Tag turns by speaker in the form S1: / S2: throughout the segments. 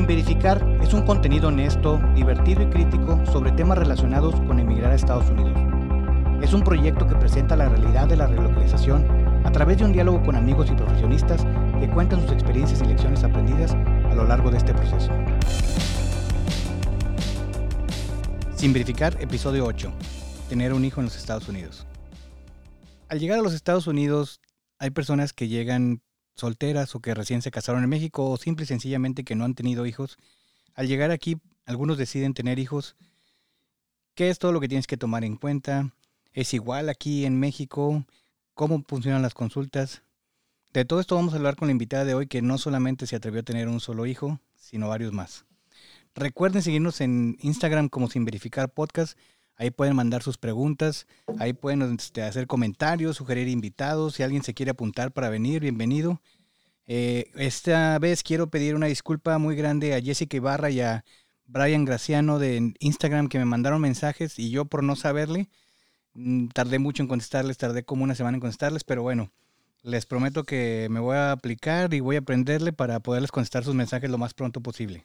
S1: Sin Verificar es un contenido honesto, divertido y crítico sobre temas relacionados con emigrar a Estados Unidos. Es un proyecto que presenta la realidad de la relocalización a través de un diálogo con amigos y profesionistas que cuentan sus experiencias y lecciones aprendidas a lo largo de este proceso. Sin Verificar, episodio 8. Tener un hijo en los Estados Unidos. Al llegar a los Estados Unidos, hay personas que llegan solteras o que recién se casaron en México o simple y sencillamente que no han tenido hijos. Al llegar aquí, algunos deciden tener hijos. ¿Qué es todo lo que tienes que tomar en cuenta? ¿Es igual aquí en México? ¿Cómo funcionan las consultas? De todo esto vamos a hablar con la invitada de hoy que no solamente se atrevió a tener un solo hijo, sino varios más. Recuerden seguirnos en Instagram como Sin Verificar Podcast. Ahí pueden mandar sus preguntas, ahí pueden este, hacer comentarios, sugerir invitados. Si alguien se quiere apuntar para venir, bienvenido. Eh, esta vez quiero pedir una disculpa muy grande a Jessica Ibarra y a Brian Graciano de Instagram que me mandaron mensajes y yo por no saberle, mm, tardé mucho en contestarles, tardé como una semana en contestarles, pero bueno, les prometo que me voy a aplicar y voy a aprenderle para poderles contestar sus mensajes lo más pronto posible.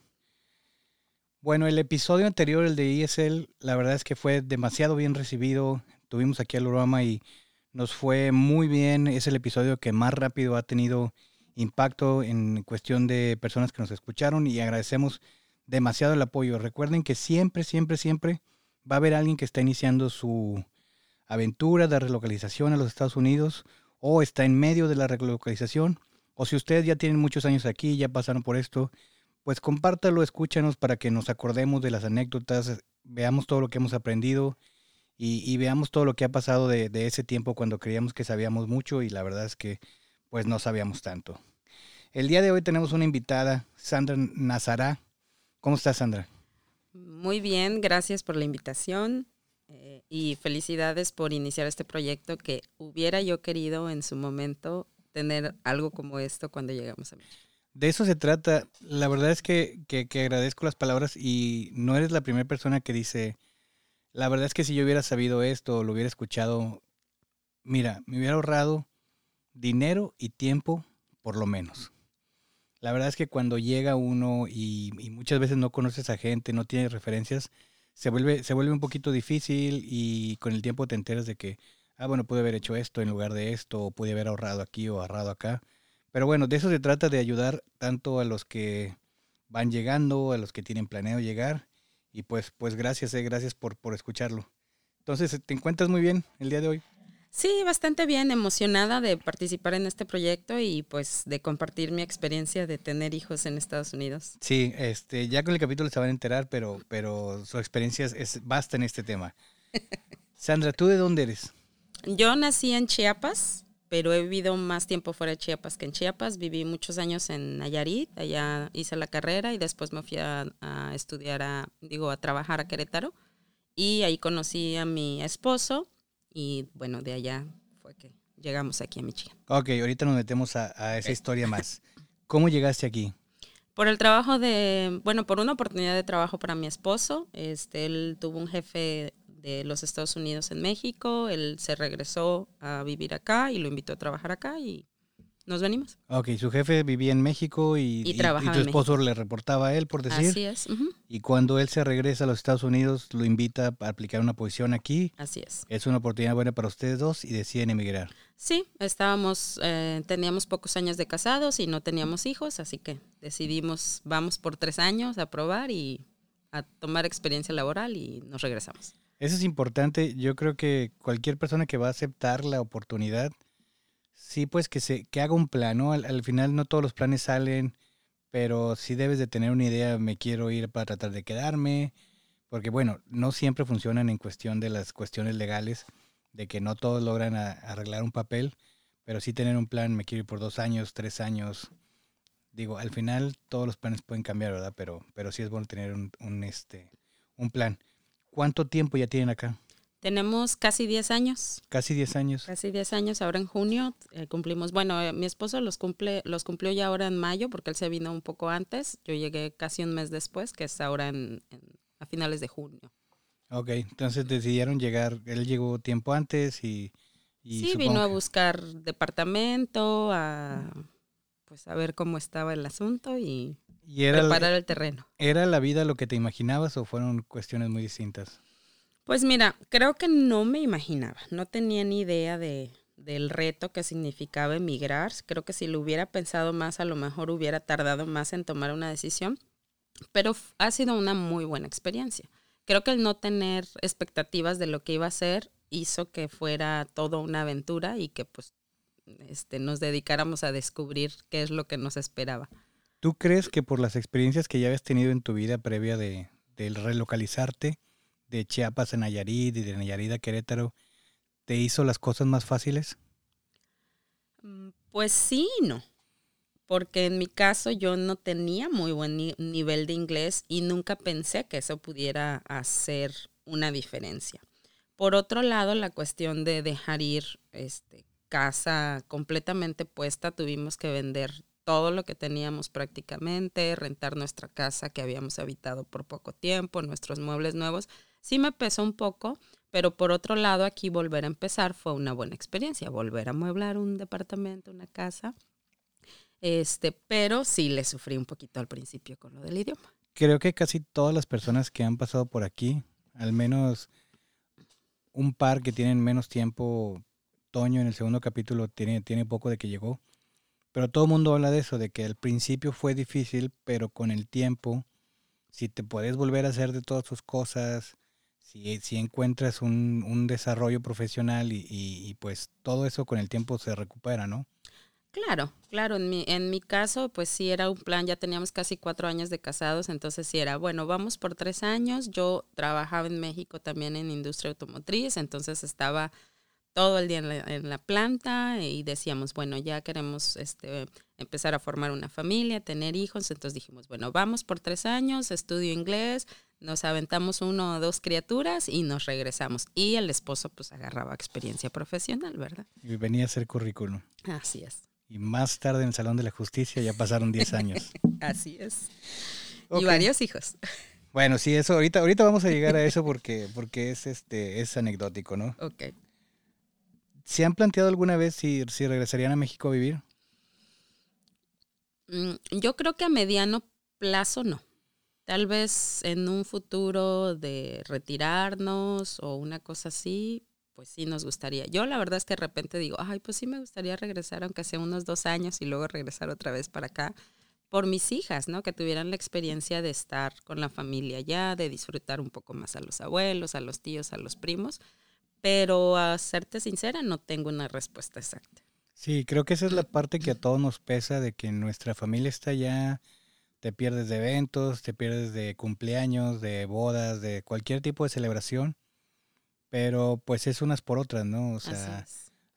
S1: Bueno, el episodio anterior, el de ESL, la verdad es que fue demasiado bien recibido. Tuvimos aquí al Urama y nos fue muy bien. Es el episodio que más rápido ha tenido impacto en cuestión de personas que nos escucharon y agradecemos demasiado el apoyo. Recuerden que siempre, siempre, siempre va a haber alguien que está iniciando su aventura de relocalización a los Estados Unidos o está en medio de la relocalización o si ustedes ya tienen muchos años aquí, ya pasaron por esto, pues compártalo, escúchanos para que nos acordemos de las anécdotas, veamos todo lo que hemos aprendido y, veamos todo lo que ha pasado de, ese tiempo cuando creíamos que sabíamos mucho y la verdad es que pues no sabíamos tanto. El día de hoy tenemos una invitada, Sandra Nazará. ¿Cómo estás, Sandra?
S2: Muy bien, gracias por la invitación eh, y felicidades por iniciar este proyecto que hubiera yo querido en su momento tener algo como esto cuando llegamos a México.
S1: De eso se trata. La verdad es que, que, agradezco las palabras y no eres la primera persona que dice, la verdad es que si yo hubiera sabido esto lo hubiera escuchado, mira, me hubiera ahorrado dinero y tiempo por lo menos. La verdad es que cuando llega uno y, y muchas veces no conoces a gente, no tienes referencias, se vuelve, se vuelve un poquito difícil y con el tiempo te enteras de que, ah, bueno, pude haber hecho esto en lugar de esto, o pude haber ahorrado aquí o ahorrado acá. Pero bueno, de eso se trata de ayudar tanto a los que van llegando, a los que tienen planeado llegar. Y pues, pues gracias, eh, gracias por, por escucharlo. Entonces, ¿te encuentras muy bien el día de hoy?
S2: Sí, bastante bien, emocionada de participar en este proyecto y pues de compartir mi experiencia de tener hijos en Estados Unidos.
S1: Sí, este, ya con el capítulo se van a enterar, pero, pero su experiencia es, basta en este tema. Sandra, ¿tú de dónde eres?
S2: Yo nací en Chiapas, pero he vivido más tiempo fuera de Chiapas que en Chiapas. Viví muchos años en Nayarit, allá hice la carrera y después me fui a, estudiar, a, digo, a trabajar a Querétaro. Y ahí conocí a mi esposo y bueno, de allá fue que llegamos aquí a Michigan.
S1: Ok, ahorita nos metemos a, esa historia más. ¿Cómo llegaste aquí?
S2: Por el trabajo de, bueno, por una oportunidad de trabajo para mi esposo. Este, él tuvo un jefe de los Estados Unidos en México. Él se regresó a vivir acá y lo invitó a trabajar acá y nos venimos.
S1: Ok, su jefe vivía en México y, y, tu esposo le reportaba a él, por decir.
S2: Así es.
S1: Y cuando él se regresa a los Estados Unidos, lo invita a aplicar una posición aquí.
S2: Así es.
S1: Es una oportunidad buena para ustedes dos y deciden emigrar.
S2: Sí, estábamos, eh, teníamos pocos años de casados y no teníamos hijos, así que decidimos, vamos por tres años a probar y a tomar experiencia laboral y nos regresamos.
S1: Eso es importante. Yo creo que cualquier persona que va a aceptar la oportunidad, sí, pues que se que haga un plan. Al, final no todos los planes salen, pero sí debes de tener una idea, me quiero ir para tratar de quedarme, porque bueno, no siempre funcionan en cuestión de las cuestiones legales, de que no todos logran arreglar un papel, pero sí tener un plan, me quiero ir por dos años, tres años. Digo, al final todos los planes pueden cambiar, ¿verdad? Pero, pero sí es bueno tener un, un este, un plan. ¿Cuánto tiempo ya tienen acá?
S2: Tenemos casi 10 años.
S1: Casi 10 años.
S2: Casi 10 años. Ahora en junio eh, cumplimos, bueno, eh, mi esposo los cumple, los cumplió ya ahora en mayo porque él se vino un poco antes. Yo llegué casi un mes después, que es ahora en, a finales de junio.
S1: Ok, entonces decidieron llegar, él llegó tiempo antes y...
S2: sí, vino a buscar departamento, a pues a ver cómo estaba el asunto y
S1: ¿Y era,
S2: preparar el terreno.
S1: ¿Era la vida lo que te imaginabas o fueron cuestiones muy distintas?
S2: Pues mira, creo que no me imaginaba, no tenía ni idea de, del reto que significaba emigrar. Creo que si lo hubiera pensado más, a lo mejor hubiera tardado más en tomar una decisión, pero ha sido una muy buena experiencia. Creo que el no tener expectativas de lo que iba a ser hizo que fuera todo una aventura y que pues este, nos dedicáramos a descubrir qué es lo que nos esperaba.
S1: ¿Tú crees que por las experiencias que ya habías tenido en tu vida previa de, de relocalizarte de Chiapas a Nayarit y de Nayarit a Querétaro, te hizo las cosas más fáciles?
S2: Mm, pues sí no. Porque en mi caso yo no tenía muy buen nivel de inglés y nunca pensé que eso pudiera hacer una diferencia. Por otro lado, la cuestión de dejar ir este, casa completamente puesta, tuvimos que vender todo lo que teníamos prácticamente, rentar nuestra casa que habíamos habitado por poco tiempo, nuestros muebles nuevos. Sí me pesó un poco, pero por otro lado, aquí volver a empezar fue una buena experiencia, volver a mueblar un departamento, una casa. Este, pero sí le sufrí un poquito al principio con lo del idioma.
S1: Creo que casi todas las personas que han pasado por aquí, al menos un par que tienen menos tiempo, Toño en el segundo capítulo tiene, tiene poco de que llegó, pero todo el mundo habla de eso, de que al principio fue difícil, pero con el tiempo, si te puedes volver a hacer de todas tus cosas, si, encuentras un, desarrollo profesional y, pues todo eso con el tiempo se recupera, ¿no?
S2: Claro, claro, en mi, en mi caso pues sí era un plan, ya teníamos casi cuatro años de casados, entonces sí era, bueno, vamos por tres años, yo trabajaba en México también en industria automotriz, entonces estaba todo el día en la, planta y decíamos, bueno, ya queremos este, empezar a formar una familia, tener hijos, entonces dijimos, bueno, vamos por tres años, estudio inglés, nos aventamos uno o dos criaturas y nos regresamos. Y el esposo pues agarraba experiencia profesional, ¿verdad?
S1: Y venía a hacer currículum.
S2: Así es.
S1: Y más tarde en el Salón de la Justicia ya pasaron 10 años.
S2: Así es. Y varios hijos.
S1: Bueno, sí, eso, ahorita, ahorita vamos a llegar a eso porque, porque es este, es anecdótico, ¿no?
S2: Ok.
S1: ¿Se han planteado alguna vez si, si regresarían a México a vivir?
S2: Mm, yo creo que a mediano plazo no. Tal vez en un futuro de retirarnos o una cosa así, pues sí nos gustaría. Yo la verdad es que de repente digo, ay, pues sí me gustaría regresar, aunque sea unos dos años y luego regresar otra vez para acá, por mis hijas, ¿no? Que tuvieran la experiencia de estar con la familia ya, de disfrutar un poco más a los abuelos, a los tíos, a los primos pero a serte sincera, no tengo una respuesta exacta.
S1: Sí, creo que esa es la parte que a todos nos pesa de que nuestra familia está ya, te pierdes de eventos, te pierdes de cumpleaños, de bodas, de cualquier tipo de celebración, pero pues es unas por otras, ¿no? O sea,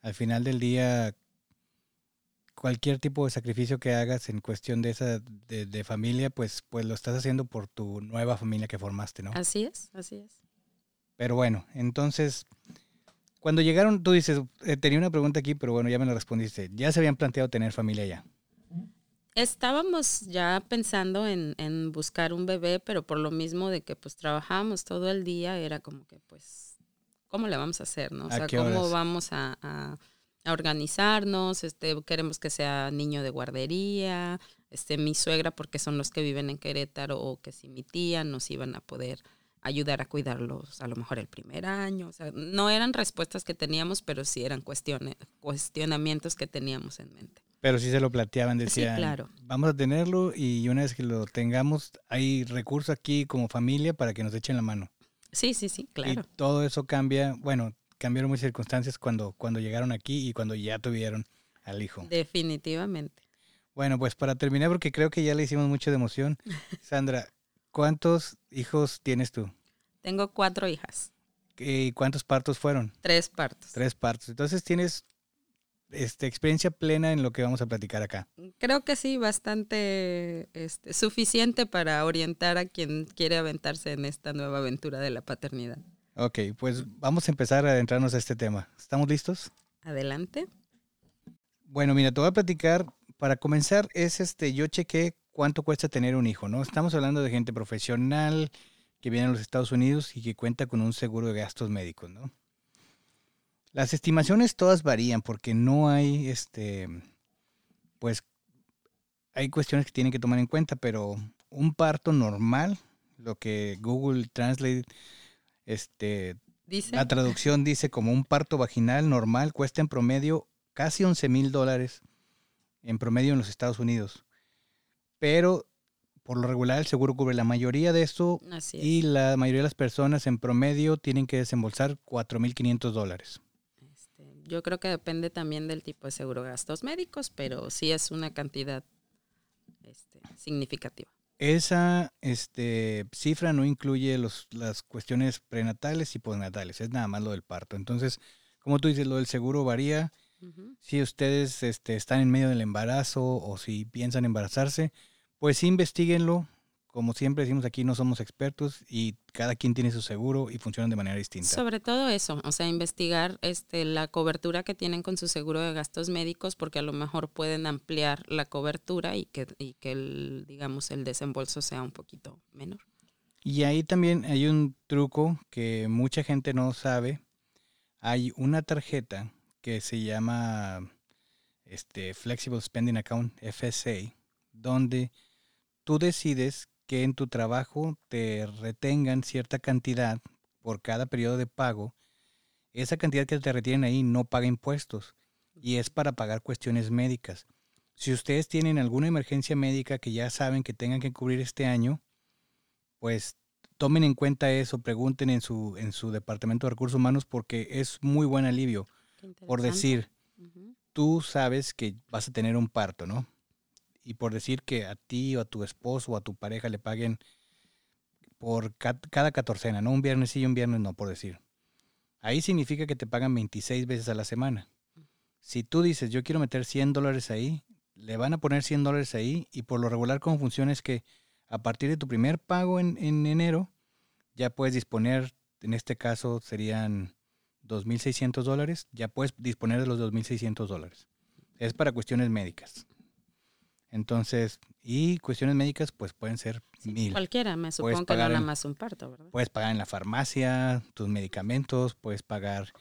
S1: al final del día, cualquier tipo de sacrificio que hagas en cuestión de esa de, de, familia, pues, pues lo estás haciendo por tu nueva familia que formaste, ¿no?
S2: Así es, así es.
S1: Pero bueno, entonces, cuando llegaron, tú dices, eh, tenía una pregunta aquí, pero bueno, ya me la respondiste. ¿Ya se habían planteado tener familia ya?
S2: Estábamos ya pensando en, en, buscar un bebé, pero por lo mismo de que pues trabajábamos todo el día, era como que pues, ¿cómo le vamos a hacer? No? O sea, ¿cómo vamos a, a, a, organizarnos? Este, queremos que sea niño de guardería, este, mi suegra, porque son los que viven en Querétaro, o que si mi tía nos iban a poder ayudar a cuidarlos a lo mejor el primer año. O sea, no eran respuestas que teníamos, pero sí eran cuestiones, cuestionamientos que teníamos en mente.
S1: Pero sí se lo planteaban, decían, claro. vamos a tenerlo y una vez que lo tengamos, hay recursos aquí como familia para que nos echen la mano.
S2: Sí, sí, sí, claro.
S1: Y todo eso cambia, bueno, cambiaron muchas circunstancias cuando, cuando llegaron aquí y cuando ya tuvieron al hijo.
S2: Definitivamente.
S1: Bueno, pues para terminar, porque creo que ya le hicimos mucho de emoción, Sandra, ¿Cuántos hijos tienes tú?
S2: Tengo cuatro hijas.
S1: ¿Y cuántos partos fueron?
S2: Tres partos.
S1: Tres partos. Entonces tienes este, experiencia plena en lo que vamos a platicar acá.
S2: Creo que sí, bastante este, suficiente para orientar a quien quiere aventarse en esta nueva aventura de la paternidad.
S1: Ok, pues vamos a empezar a adentrarnos a este tema. ¿Estamos listos?
S2: Adelante.
S1: Bueno, mira, te voy a platicar. Para comenzar, es este, yo chequé cuánto cuesta tener un hijo, ¿no? Estamos hablando de gente profesional que viene a los Estados Unidos y que cuenta con un seguro de gastos médicos, ¿no? Las estimaciones todas varían porque no hay, este, pues, hay cuestiones que tienen que tomar en cuenta, pero un parto normal, lo que Google Translate, este,
S2: Dice.
S1: la traducción dice como un parto vaginal normal cuesta en promedio casi 11 mil dólares en promedio en los Estados Unidos. Pero por lo regular el seguro cubre la mayoría de esto
S2: Así es.
S1: y la mayoría de las personas en promedio tienen que desembolsar 4.500 dólares.
S2: Este, yo creo que depende también del tipo de seguro gastos médicos, pero sí es una cantidad este, significativa.
S1: Esa este, cifra no incluye los, las cuestiones prenatales y postnatales, es nada más lo del parto. Entonces, como tú dices, lo del seguro varía. Si ustedes este, están en medio del embarazo o si piensan embarazarse, pues sí investiguenlo. Como siempre decimos aquí, no somos expertos y cada quien tiene su seguro y funcionan de manera distinta.
S2: Sobre todo eso, o sea, investigar este, la cobertura que tienen con su seguro de gastos médicos, porque a lo mejor pueden ampliar la cobertura y que, y que el, digamos, el desembolso sea un poquito menor.
S1: Y ahí también hay un truco que mucha gente no sabe. Hay una tarjeta que se llama este, Flexible Spending Account, FSA, donde tú decides que en tu trabajo te retengan cierta cantidad por cada periodo de pago. Esa cantidad que te retienen ahí no paga impuestos y es para pagar cuestiones médicas. Si ustedes tienen alguna emergencia médica que ya saben que tengan que cubrir este año, pues tomen en cuenta eso, pregunten en su, en su departamento de recursos humanos porque es muy buen alivio. Por decir, tú sabes que vas a tener un parto, ¿no? Y por decir que a ti o a tu esposo o a tu pareja le paguen por ca- cada catorcena, no un viernes sí y un viernes no, por decir. Ahí significa que te pagan 26 veces a la semana. Si tú dices, yo quiero meter 100 dólares ahí, le van a poner 100 dólares ahí y por lo regular cómo funciona es que a partir de tu primer pago en, en enero, ya puedes disponer, en este caso serían 2.600 dólares, ya puedes disponer de los 2.600 dólares. Es para cuestiones médicas. Entonces, y cuestiones médicas pues pueden ser mil.
S2: Cualquiera, me supongo que no nada más un parto, ¿verdad?
S1: Puedes pagar en la farmacia, tus medicamentos, puedes pagar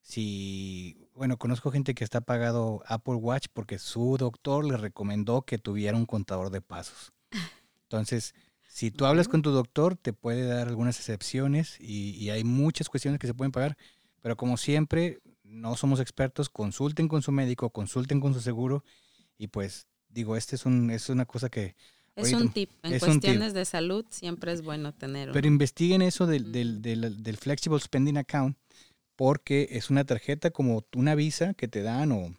S1: si, bueno, conozco gente que está pagado Apple Watch porque su doctor le recomendó que tuviera un contador de pasos. Entonces, si tú hablas con tu doctor, te puede dar algunas excepciones y, y hay muchas cuestiones que se pueden pagar, pero como siempre, no somos expertos, consulten con su médico, consulten con su seguro y pues digo, este es, un, es una cosa que
S2: Es un tip. En
S1: tip.
S2: cuestiones de salud siempre es bueno tener
S1: Pero
S2: uno.
S1: investiguen eso del, del, del- del Flexible Spending Account porque es una tarjeta como una visa que te dan o,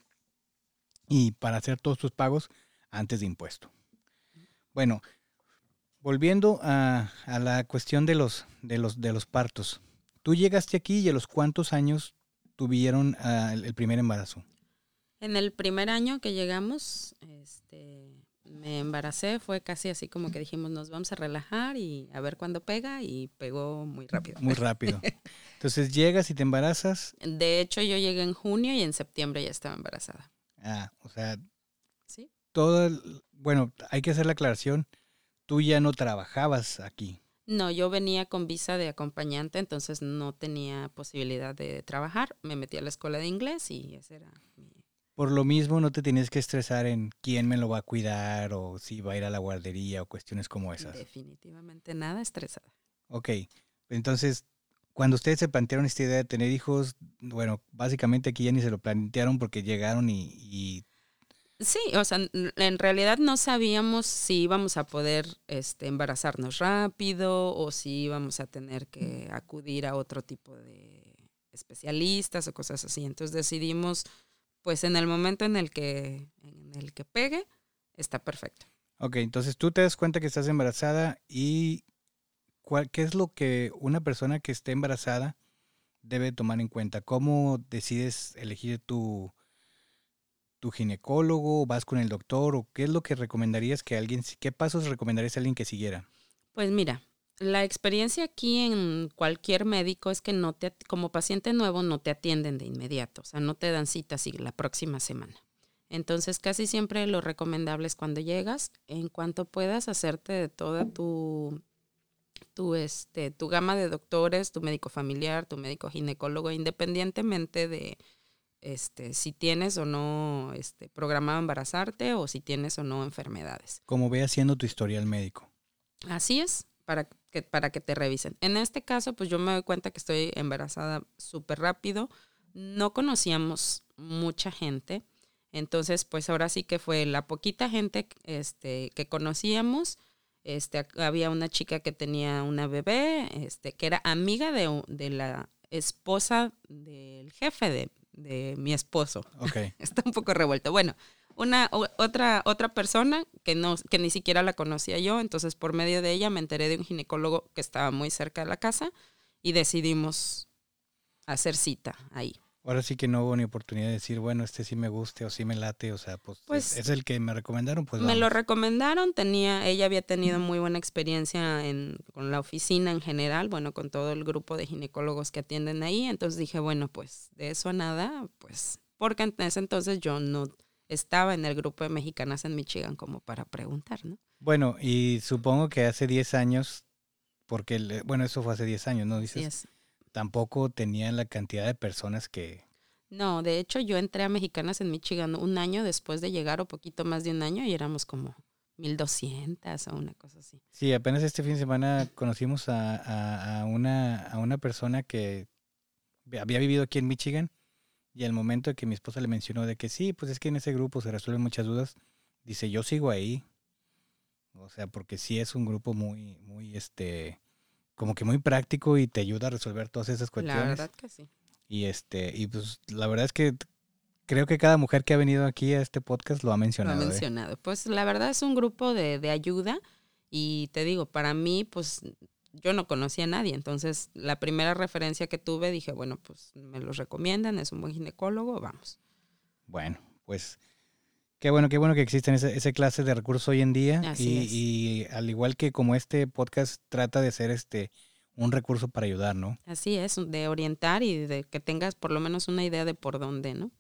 S1: y para hacer todos tus pagos antes de impuesto. Bueno, volviendo a, a la cuestión de los, de, los, de los partos. Tú llegaste aquí y a los cuántos años tuvieron ah, el, el primer embarazo.
S2: En el primer año que llegamos, este, me embaracé, fue casi así como que dijimos, nos vamos a relajar y a ver cuándo pega y pegó muy rápido.
S1: Muy rápido. Entonces llegas y te embarazas.
S2: De hecho, yo llegué en junio y en septiembre ya estaba embarazada.
S1: Ah, o sea,
S2: ¿Sí?
S1: todo, el- bueno, hay que hacer la aclaración, tú ya no trabajabas aquí.
S2: No, yo venía con visa de acompañante, entonces no tenía posibilidad de trabajar. Me metí a la escuela de inglés y ese era mi...
S1: Por lo mismo no te tenías que estresar en quién me lo va a cuidar o si va a ir a la guardería o cuestiones como esas.
S2: Definitivamente nada estresada.
S1: Ok, entonces, cuando ustedes se plantearon esta idea de tener hijos, bueno, básicamente aquí ya ni se lo plantearon porque llegaron y, y
S2: Sí, o sea, en realidad no sabíamos si íbamos a poder este, embarazarnos rápido o si íbamos a tener que acudir a otro tipo de especialistas o cosas así. Entonces decidimos, pues en el momento en el que, en el que pegue, está perfecto.
S1: Ok, entonces tú te das cuenta que estás embarazada y cuál, qué es lo que una persona que esté embarazada debe tomar en cuenta. ¿Cómo decides elegir tu, tu ginecólogo? ¿Vas con el doctor? ¿O qué es lo que recomendarías que alguien, qué pasos recomendarías a alguien que siguiera?
S2: Pues mira, la experiencia aquí en cualquier médico es que no te, como paciente nuevo no te atienden de inmediato, o sea, no te dan cita así la próxima semana. Entonces, casi siempre lo recomendable es cuando llegas, en cuanto puedas hacerte de toda tu, tu, este, tu gama de doctores, tu médico familiar, tu médico ginecólogo, independientemente de este, si tienes o no este, programado embarazarte o si tienes o no enfermedades.
S1: Como ve haciendo tu historial médico.
S2: Así es, para que, para que te revisen. En este caso, pues yo me doy cuenta que estoy embarazada súper rápido. No conocíamos mucha gente. Entonces, pues ahora sí que fue la poquita gente este, que conocíamos. Este, había una chica que tenía una bebé, este, que era amiga de, de la esposa del jefe de, de mi esposo.
S1: Ok.
S2: Está un poco revuelto. Bueno, una otra otra persona que no que ni siquiera la conocía yo, entonces por medio de ella me enteré de un ginecólogo que estaba muy cerca de la casa y decidimos hacer cita ahí.
S1: Ahora sí que no hubo ni oportunidad de decir, bueno, este sí me guste o sí me late, o sea, pues,
S2: Pues,
S1: es el que me recomendaron, pues
S2: me lo recomendaron, tenía, ella había tenido muy buena experiencia en, con la oficina en general, bueno, con todo el grupo de ginecólogos que atienden ahí, entonces dije, bueno, pues de eso a nada, pues, porque en ese entonces yo no estaba en el grupo de mexicanas en Michigan como para preguntar, ¿no?
S1: Bueno, y supongo que hace 10 años, porque, bueno, eso fue hace 10 años, ¿no? Dices,
S2: es.
S1: Tampoco tenían la cantidad de personas que...
S2: No, de hecho yo entré a Mexicanas en Michigan un año después de llegar o poquito más de un año y éramos como 1200 o una cosa así.
S1: Sí, apenas este fin de semana conocimos a, a- a una, a una persona que había vivido aquí en Michigan y al momento de que mi esposa le mencionó de que sí, pues es que en ese grupo se resuelven muchas dudas, dice, yo sigo ahí. O sea, porque sí es un grupo muy, muy, este, como que muy práctico y te ayuda a resolver todas esas
S2: La
S1: cuestiones.
S2: verdad que sí.
S1: Y este, y pues la verdad es que creo que cada mujer que ha venido aquí a este podcast lo ha
S2: Lo
S1: mencionado.
S2: ha
S1: ¿eh?
S2: mencionado. Pues la verdad es un grupo de, de ayuda y te digo, para mí, pues yo no conocía a nadie. Entonces, la primera referencia que tuve, dije, bueno, pues me los recomiendan, es un buen ginecólogo, vamos.
S1: Bueno, pues qué bueno, qué bueno que existen ese, ese clase de recursos hoy en día.
S2: Así
S1: y,
S2: es.
S1: y al igual que como este podcast trata de ser este un recurso para ayudar, ¿no?
S2: Así es, de orientar y de que tengas por lo menos una idea de por dónde, ¿no?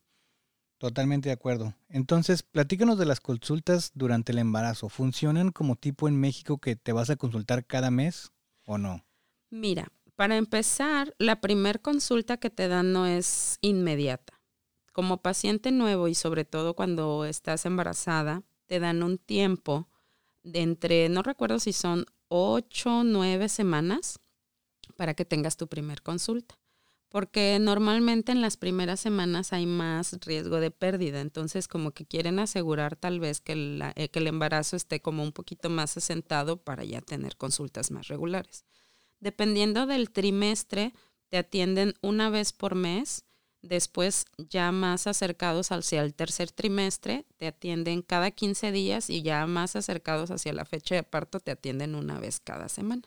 S1: Totalmente de acuerdo. Entonces, platícanos de las consultas durante el embarazo. ¿Funcionan como tipo en México que te vas a consultar cada mes o no?
S2: Mira, para empezar, la primer consulta que te dan no es inmediata. Como paciente nuevo y sobre todo cuando estás embarazada, te dan un tiempo de entre, no recuerdo si son ocho o nueve semanas para que tengas tu primer consulta. Porque normalmente en las primeras semanas hay más riesgo de pérdida. Entonces, como que quieren asegurar tal vez que, eh, que el embarazo esté como un poquito más asentado para ya tener consultas más regulares. Dependiendo del trimestre, te atienden una vez por mes. Después, ya más acercados hacia el tercer trimestre, te atienden cada 15 días y ya más acercados hacia la fecha de parto, te atienden una vez cada semana.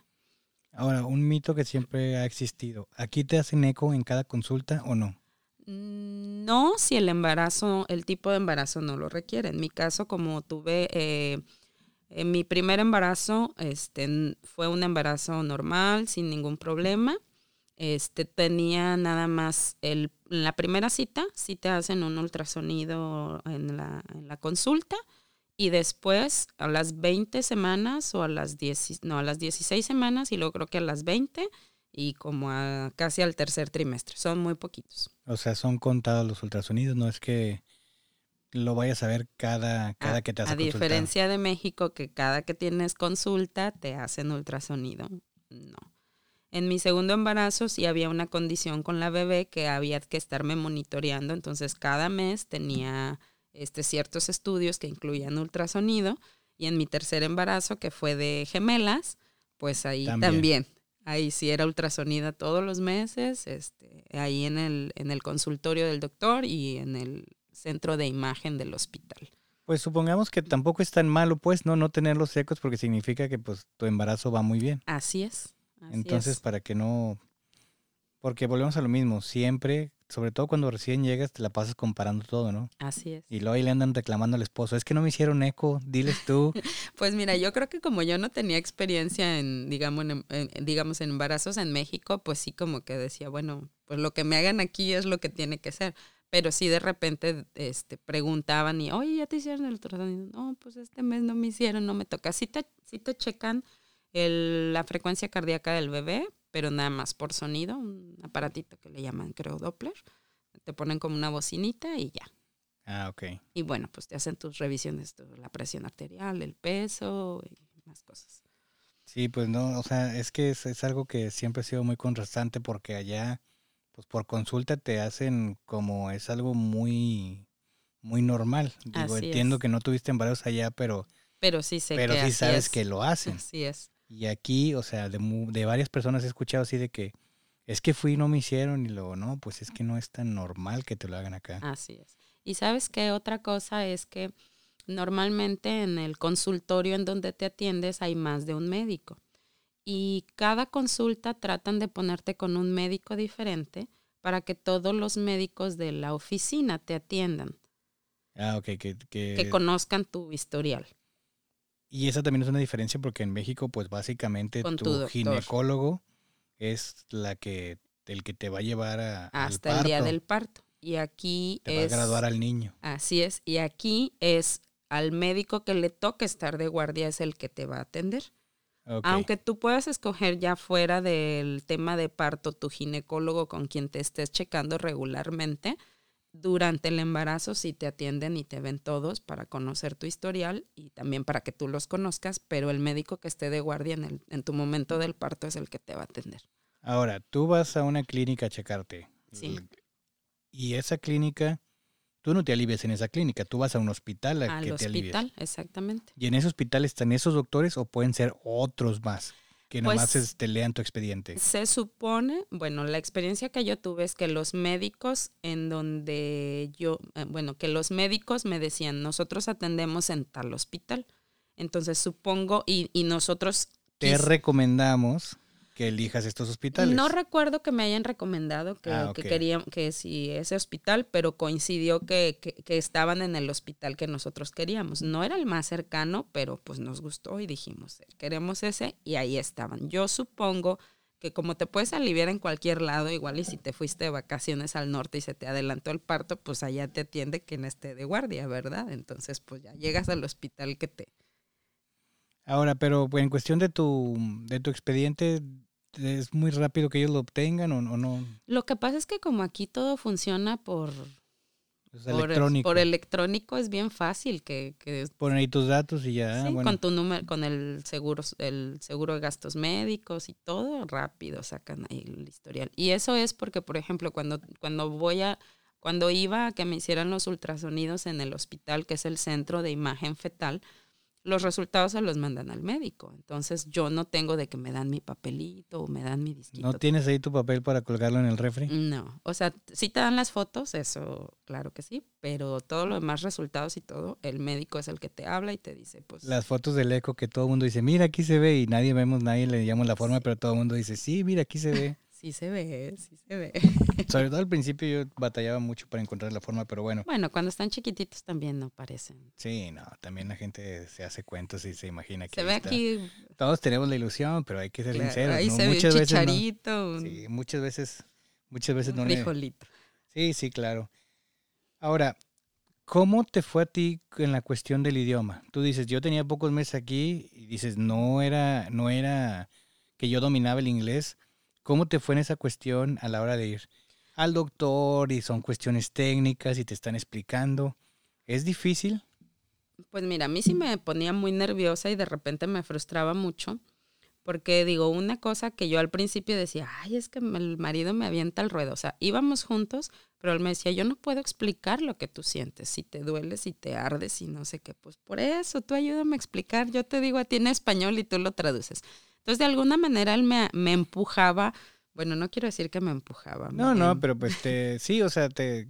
S1: Ahora, un mito que siempre ha existido. ¿Aquí te hacen eco en cada consulta o no?
S2: Mm, No, si el embarazo, el tipo de embarazo no lo requiere. En mi caso, como tuve eh, en mi primer embarazo, este, fue un embarazo normal, sin ningún problema. Este, tenía nada más el, en la primera cita, sí te hacen un ultrasonido en la, en la consulta y después a las 20 semanas o a las 10, no, a las 16 semanas y luego creo que a las 20 y como a casi al tercer trimestre. Son muy poquitos.
S1: O sea, son contados los ultrasonidos, no es que lo vayas a ver cada, cada
S2: a,
S1: que te vas a,
S2: diferencia de México, que cada que tienes consulta te hacen ultrasonido. No. En mi segundo embarazo sí había una condición con la bebé que había que estarme monitoreando, entonces cada mes tenía este, ciertos estudios que incluían ultrasonido y en mi tercer embarazo, que fue de gemelas, pues ahí
S1: También.
S2: también. Ahí sí era ultrasonido todos los meses, este, ahí en el, en el consultorio del doctor y en el centro de imagen del hospital.
S1: Pues supongamos que tampoco es tan malo, pues, no, no tener los ecos porque significa que pues tu embarazo va muy bien.
S2: Así es. Así
S1: Entonces,
S2: es.
S1: para que no... Porque volvemos a lo mismo, siempre, sobre todo cuando recién llegas, te la pasas comparando todo, ¿no?
S2: así es.
S1: Y luego ahí le andan reclamando al esposo, es que no me hicieron eco, diles tú.
S2: Pues mira, yo creo que como yo no tenía experiencia en, digamos, en, en- digamos, en embarazos en México, pues sí como que decía, bueno, pues lo que me hagan aquí es lo que tiene que ser. Pero sí de repente este, preguntaban y, oye, ¿ya te hicieron el ultrasonido? No, pues este mes no me hicieron, no me toca. Sí te, sí te checan el- la frecuencia cardíaca del bebé, pero nada más por sonido, un aparatito que le llaman, creo, Doppler. te ponen como una bocinita y ya.
S1: Ah, ok.
S2: Y bueno, pues te hacen tus revisiones, tu- la presión arterial, el peso y más cosas.
S1: Sí, pues no, o sea, es que es, es algo que siempre ha sido muy contrastante porque allá, pues por consulta te hacen como es algo muy, muy normal. Digo,
S2: Así
S1: entiendo
S2: es.
S1: que no tuviste embarazos allá, pero,
S2: Pero sí sé
S1: pero
S2: que
S1: sí
S2: así
S1: sabes
S2: es.
S1: que lo hacen.
S2: Así es.
S1: Y aquí, o sea, de, de varias personas he escuchado así de que es que fui y no me hicieron y luego, no, pues es que no es tan normal que te lo hagan acá.
S2: Así es. Y sabes qué otra cosa es que normalmente en el consultorio en donde te atiendes hay más de un médico. Y cada consulta tratan de ponerte con un médico diferente para que todos los médicos de la oficina te atiendan,
S1: Ah, ok, que, que,
S2: que conozcan tu historial.
S1: Y esa también es una diferencia porque en México, pues básicamente
S2: Con
S1: tu, ginecólogo es la que, el que te va a llevar a, al
S2: hasta el día
S1: parto,
S2: del parto. Y aquí
S1: te va a
S2: es
S1: graduar al niño.
S2: así es, y aquí es al médico que le toque estar de guardia es el que te va a atender. Aunque tú puedas escoger ya fuera del tema de parto tu ginecólogo con quien te estés checando regularmente, durante el embarazo sí te atienden y te ven todos para conocer tu historial y también para que tú los conozcas, pero el médico que esté de guardia en, el, en tu momento del parto es el que te va a atender.
S1: Ahora, tú vas a una clínica a checarte.
S2: Sí.
S1: Y esa clínica, tú no te alivias en esa clínica, tú vas a un hospital a
S2: Al
S1: que te alivies.
S2: hospital, exactamente.
S1: ¿Y en ese hospital están esos doctores o pueden ser otros más que nomás
S2: Pues-
S1: te lean tu expediente?
S2: Se supone, bueno, la experiencia que yo tuve es que los médicos en donde yo, eh, bueno, que los médicos me decían, nosotros atendemos en tal hospital. Entonces supongo, y, y nosotros...
S1: Te recomendamos que elijas estos hospitales.
S2: no recuerdo que me hayan recomendado que,
S1: Ah,
S2: que
S1: ok.
S2: querían, que si ese hospital, pero coincidió que, que, que estaban en el hospital que nosotros queríamos. No era el más cercano, pero pues nos gustó y dijimos, queremos ese, y ahí estaban. Yo supongo que como te puedes aliviar en cualquier lado, igual y si te fuiste de vacaciones al norte y se te adelantó el parto, pues allá te atiende quien esté de guardia, ¿verdad? Entonces, pues ya llegas al hospital que te...
S1: Ahora, pero en cuestión de tu, de tu expediente, ¿es muy rápido que ellos lo obtengan o, o no?
S2: Lo que pasa es que como aquí todo funciona por,
S1: Es
S2: por,
S1: electrónico.
S2: por electrónico, es bien fácil que, que
S1: Ponen ahí tus datos y ya.
S2: Sí,
S1: bueno.
S2: con tu número, con el seguro, el seguro de gastos médicos y todo, rápido sacan ahí el historial. Y eso es porque, por ejemplo, cuando, cuando voy a, cuando iba a que me hicieran los ultrasonidos en el hospital, que es el centro de imagen fetal, los resultados se los mandan al médico. Entonces yo no tengo de que me dan mi papelito o me dan mi disquito.
S1: ¿No tienes ahí tu papel para colgarlo en el refri?
S2: No, o sea, si te dan las fotos, eso claro que sí, pero todo lo demás resultados y todo, el médico es el que te habla y te dice, pues
S1: Las fotos del eco que todo el mundo dice, mira, aquí se ve y nadie vemos, nadie le llamamos la forma, pero todo el mundo dice, sí, mira, aquí se ve.
S2: sí se ve, sí se ve.
S1: Sobre todo al principio yo batallaba mucho para encontrar la forma, pero bueno,
S2: Bueno, cuando están chiquititos también no parecen.
S1: sí, no, también la gente se hace cuentos y se imagina que
S2: Se ve
S1: está.
S2: aquí,
S1: Todos tenemos la ilusión, pero hay que ser
S2: claro,
S1: sinceros.
S2: ahí
S1: ¿no?
S2: se ve un
S1: muchas veces no.
S2: chicharito,
S1: Sí, muchas veces, muchas veces
S2: un
S1: no le-
S2: frijolito.
S1: Sí, sí, claro. Ahora, ¿cómo te fue a ti en la cuestión del idioma? Tú dices, yo tenía pocos meses aquí y dices, no era, no era que yo dominaba el inglés. ¿Cómo te fue en esa cuestión a la hora de ir al doctor y son cuestiones técnicas y te están explicando? ¿Es difícil?
S2: Pues mira, a mí sí me ponía muy nerviosa y de repente me frustraba mucho. Porque digo, una cosa que yo al principio decía, ay, es que el marido me avienta al ruedo. O sea, íbamos juntos, pero él me decía, yo no puedo explicar lo que tú sientes, si te duele, si te ardes, y no sé qué. Pues por eso, tú ayúdame a explicar. Yo te digo a ti en español y tú lo traduces. Entonces, de alguna manera él me, me empujaba. Bueno, no quiero decir que me empujaba.
S1: No,
S2: me,
S1: no, pero pues te, sí, o sea, te,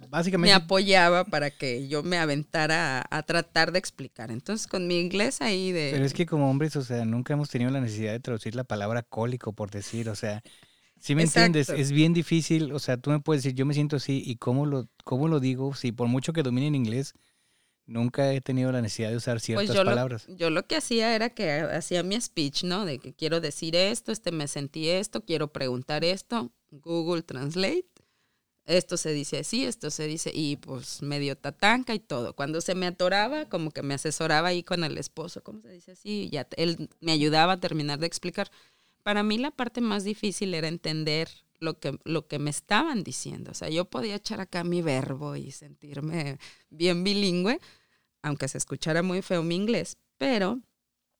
S2: me
S1: básicamente,
S2: apoyaba para que yo me aventara a, a tratar de explicar. Entonces, con mi inglés ahí de...
S1: pero es que como hombres, o sea, nunca hemos tenido la necesidad de traducir la palabra cólico, por decir, o sea, si me entiendes, es bien difícil, o sea, tú me puedes decir, yo me siento así, y cómo lo, cómo lo digo, si por mucho que domine en inglés, nunca he tenido la necesidad de usar ciertas
S2: Pues yo
S1: palabras.
S2: Lo, yo lo que hacía era que hacía mi speech, ¿no? De que quiero decir esto, este me sentí esto, quiero preguntar esto, Google Translate, esto se dice así, esto se dice, y pues medio tatanca y todo. Cuando se me atoraba, como que me asesoraba ahí con el esposo, ¿cómo se dice así? Y ya él me ayudaba a terminar de explicar. Para mí la parte más difícil era entender lo que, lo que me estaban diciendo. O sea, yo podía echar acá mi verbo y sentirme bien bilingüe, aunque se escuchara muy feo mi inglés, pero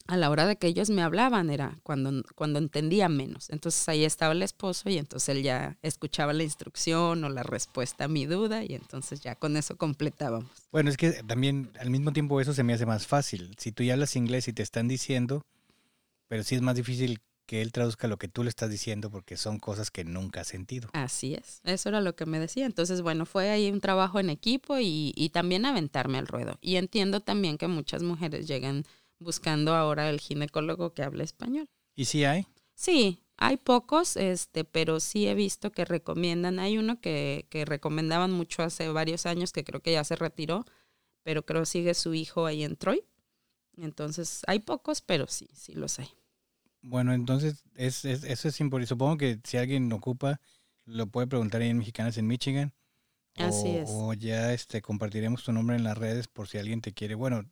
S2: a la hora de que ellos me hablaban era cuando, cuando entendía menos. Entonces ahí estaba el esposo y entonces él ya escuchaba la instrucción o la respuesta a mi duda y entonces ya con eso completábamos.
S1: Bueno, es que también al mismo tiempo eso se me hace más fácil. Si tú ya hablas inglés y te están diciendo, pero sí es más difícil que él traduzca lo que tú le estás diciendo porque son cosas que nunca ha sentido.
S2: Así es, eso era lo que me decía. Entonces, bueno, fue ahí un trabajo en equipo y, y también aventarme al ruedo. Y entiendo también que muchas mujeres llegan buscando ahora el ginecólogo que hable español.
S1: ¿Y si hay?
S2: Sí, hay pocos, este, pero sí he visto que recomiendan. Hay uno que, que recomendaban mucho hace varios años, que creo que ya se retiró, pero creo sigue su hijo ahí en Troy. Entonces, hay pocos, pero sí, sí los hay.
S1: Bueno, entonces es, es, eso es importante. Supongo que si alguien ocupa, lo puede preguntar ahí en Mexicanas en Michigan.
S2: Así
S1: o,
S2: es.
S1: O ya este, compartiremos tu nombre en las redes por si alguien te quiere. Bueno,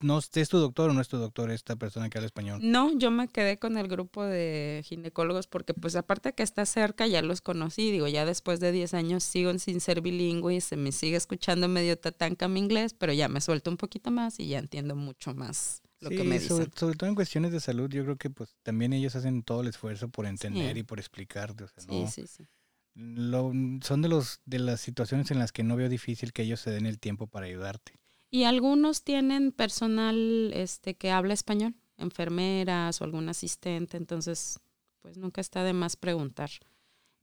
S1: no es tu doctor o no es tu doctor esta persona que habla español.
S2: No, yo me quedé con el grupo de ginecólogos porque pues aparte que está cerca ya los conocí, digo, ya después de 10 años sigo sin ser bilingüe y se me sigue escuchando medio tatanca mi inglés, pero ya me suelto un poquito más y ya entiendo mucho más lo
S1: Sí,
S2: que me dicen.
S1: sobre, sobre todo en cuestiones de salud, yo creo que pues también ellos hacen todo el esfuerzo por entender
S2: Sí.
S1: y por explicarte. O sea,
S2: Sí,
S1: no,
S2: sí, sí.
S1: lo- son de los de las situaciones en las que no veo difícil que ellos se den el tiempo para ayudarte.
S2: Y algunos tienen personal este que habla español, enfermeras o algún asistente, entonces pues nunca está de más preguntar.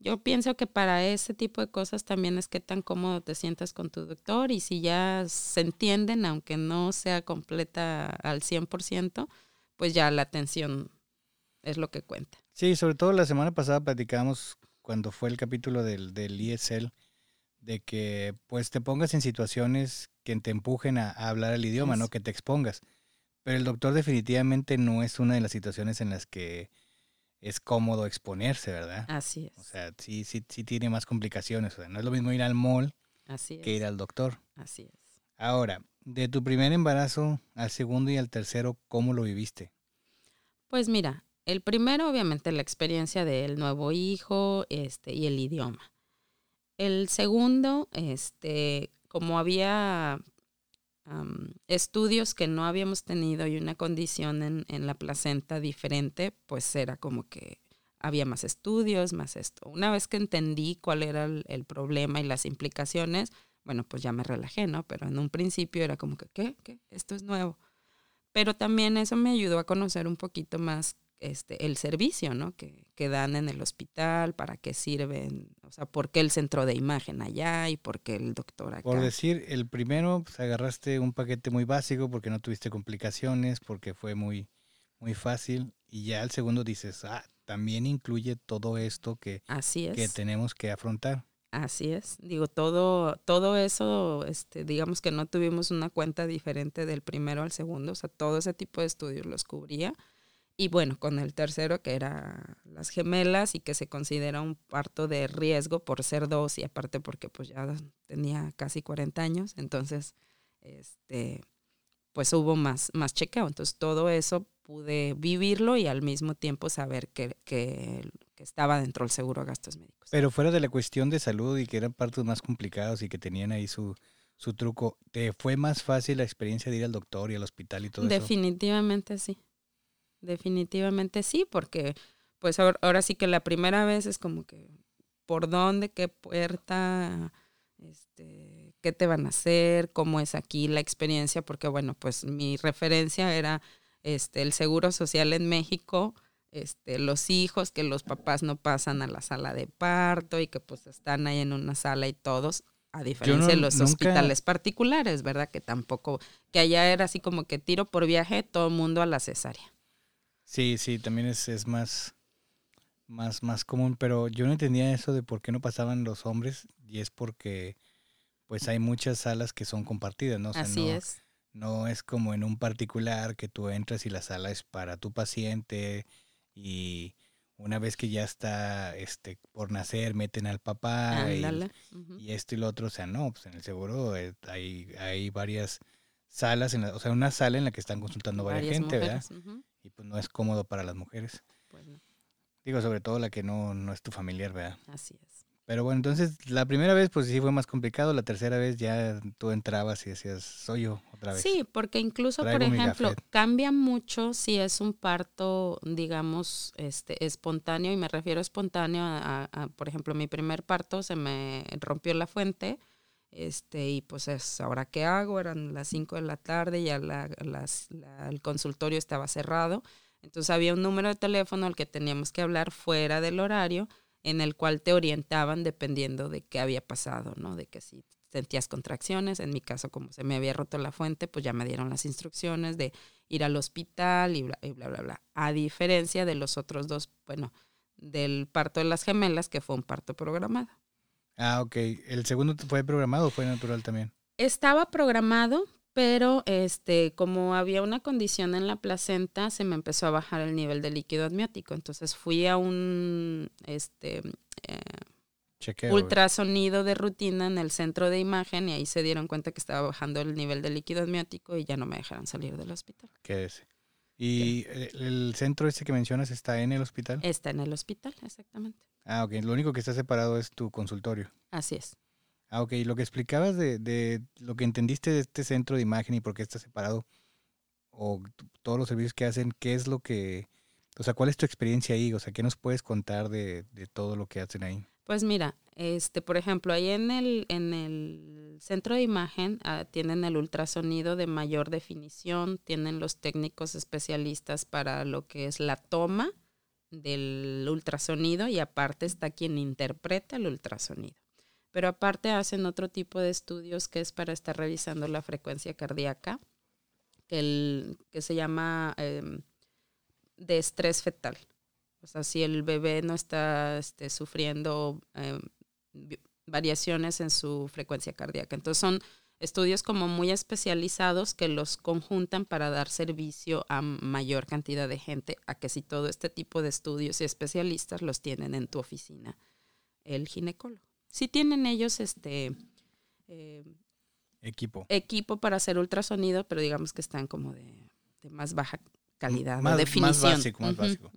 S2: Yo pienso que para ese tipo de cosas también es que tan cómodo te sientas con tu doctor y si ya se entienden, aunque no sea completa al 100%, pues ya la atención es lo que cuenta.
S1: Sí, sobre todo la semana pasada platicábamos cuando fue el capítulo del, del ESL de que pues te pongas en situaciones que te empujen a, a hablar el idioma, no que te expongas. Pero el doctor definitivamente no es una de las situaciones en las que es cómodo exponerse, ¿verdad?
S2: Así es.
S1: O sea, sí, sí, sí tiene más complicaciones. O sea, no es lo mismo ir al mall
S2: así
S1: que ir al doctor.
S2: Así es.
S1: Ahora, de tu primer embarazo al segundo y al tercero, ¿cómo lo viviste?
S2: Pues mira, el primero obviamente la experiencia del nuevo hijo este, y el idioma. El segundo, este, como había estudios que no habíamos tenido y una condición en, en la placenta diferente, pues era como que había más estudios, más esto. Una vez que entendí cuál era el, el problema y las implicaciones, bueno, pues ya me relajé, ¿no? Pero en un principio era como que, ¿qué? ¿Qué? Esto es nuevo. Pero también eso me ayudó a conocer un poquito más este, el servicio, ¿no? Que, que dan en el hospital, para qué sirven, o sea, por qué el centro de imagen allá y por qué el doctor acá.
S1: Por decir, el primero, pues agarraste un paquete muy básico porque no tuviste complicaciones, porque fue muy, muy fácil. Y ya el segundo dices, ah, también incluye todo esto que,
S2: Así es.
S1: que tenemos que afrontar.
S2: Así es. Digo, todo, todo eso, este, digamos que no tuvimos una cuenta diferente del primero al segundo, o sea, todo ese tipo de estudios los cubría. Y bueno, con el tercero, que era las gemelas y que se considera un parto de riesgo por ser dos y aparte porque pues ya tenía casi 40 años, entonces, este, pues hubo más, más chequeo. Entonces, todo eso pude vivirlo y al mismo tiempo saber que, que, que estaba dentro del seguro de gastos médicos.
S1: Pero fuera de la cuestión de salud y que eran partos más complicados y que tenían ahí su, su truco, ¿te fue más fácil la experiencia de ir al doctor y al hospital y todo eso?
S2: Definitivamente sí. Definitivamente sí, porque pues ahora, ahora sí que la primera vez es como que por dónde, qué puerta, este, qué te van a hacer, cómo es aquí la experiencia, porque bueno, pues mi referencia era este el seguro social en México, este, los hijos, que los papás no pasan a la sala de parto y que pues están ahí en una sala y todos, a diferencia de los
S1: nunca-
S2: hospitales particulares, ¿verdad? Que tampoco, que allá era así como que tiro por viaje, todo el mundo a la cesárea.
S1: Sí, sí, también es, es más, más, más común, pero yo no entendía eso de por qué no pasaban los hombres y es porque pues hay muchas salas que son compartidas, ¿no? O sea,
S2: Así
S1: no,
S2: es.
S1: no es como en un particular que tú entras y la sala es para tu paciente y una vez que ya está este por nacer meten al papá y, esto y lo otro, o sea, no, pues en el seguro eh, hay, hay varias salas, en la- o sea, una sala en la que están consultando varias,
S2: Varias
S1: gente, ¿verdad?
S2: mujeres, ujú,
S1: Y pues no es cómodo para las mujeres.
S2: pues no.
S1: Digo, sobre todo la que no, no es tu familiar, ¿verdad?
S2: Así es.
S1: Pero bueno, entonces la primera vez pues sí fue más complicado, la tercera vez ya tú entrabas y decías, soy yo otra vez.
S2: Sí, porque incluso, por
S1: Traigo
S2: ejemplo, cambia mucho si es un parto, digamos, este, espontáneo, y me refiero espontáneo a, a- a, por ejemplo, mi primer parto se me rompió la fuente, este, y pues es, ¿ahora qué hago? Eran las 5 de la tarde, ya la- la- el consultorio estaba cerrado, entonces había un número de teléfono al que teníamos que hablar fuera del horario, en el cual te orientaban dependiendo de qué había pasado, ¿no? De que si sentías contracciones, en mi caso como se me había roto la fuente, pues ya me dieron las instrucciones de ir al hospital y bla, y bla, bla, bla. A diferencia de los otros dos, bueno, del parto de las gemelas, que fue un parto programado.
S1: Ah, ok. ¿El segundo fue programado o fue natural también?
S2: Estaba programado, pero este, como había una condición en la placenta, se me empezó a bajar el nivel de líquido amniótico. Entonces fui a un este, eh,
S1: Chequeo.
S2: ultrasonido de rutina en el centro de imagen y ahí se dieron cuenta que estaba bajando el nivel de líquido amniótico y ya no me dejaron salir del hospital.
S1: Quédese. ¿Y el, el centro este que mencionas está en el hospital?
S2: Está en el hospital, exactamente.
S1: Ah, ok. Lo único que está separado es tu consultorio.
S2: Así es.
S1: Ah, ok. Y lo que explicabas de, de lo que entendiste de este centro de imagen y por qué está separado, o todos los servicios que hacen, ¿qué es lo que, o sea, cuál es tu experiencia ahí? O sea, ¿qué nos puedes contar de, de todo lo que hacen ahí?
S2: Pues mira, este, por ejemplo, ahí en el, en el centro de imagen ah, tienen el ultrasonido de mayor definición, tienen los técnicos especialistas para lo que es la toma del ultrasonido y aparte está quien interpreta el ultrasonido. Pero aparte hacen otro tipo de estudios que es para estar revisando la frecuencia cardíaca, el, que se llama em, de estrés fetal. O sea, si el bebé no está este, sufriendo eh, vi- variaciones en su frecuencia cardíaca. Entonces son estudios como muy especializados que los conjuntan para dar servicio a mayor cantidad de gente, a que si todo este tipo de estudios y especialistas los tienen en tu oficina, el ginecólogo. Si tienen ellos este eh,
S1: Equipo.
S2: equipo para hacer ultrasonido, pero digamos que están como de, de más baja calidad
S1: Más-
S2: o
S1: más
S2: definición.
S1: básico, más básico.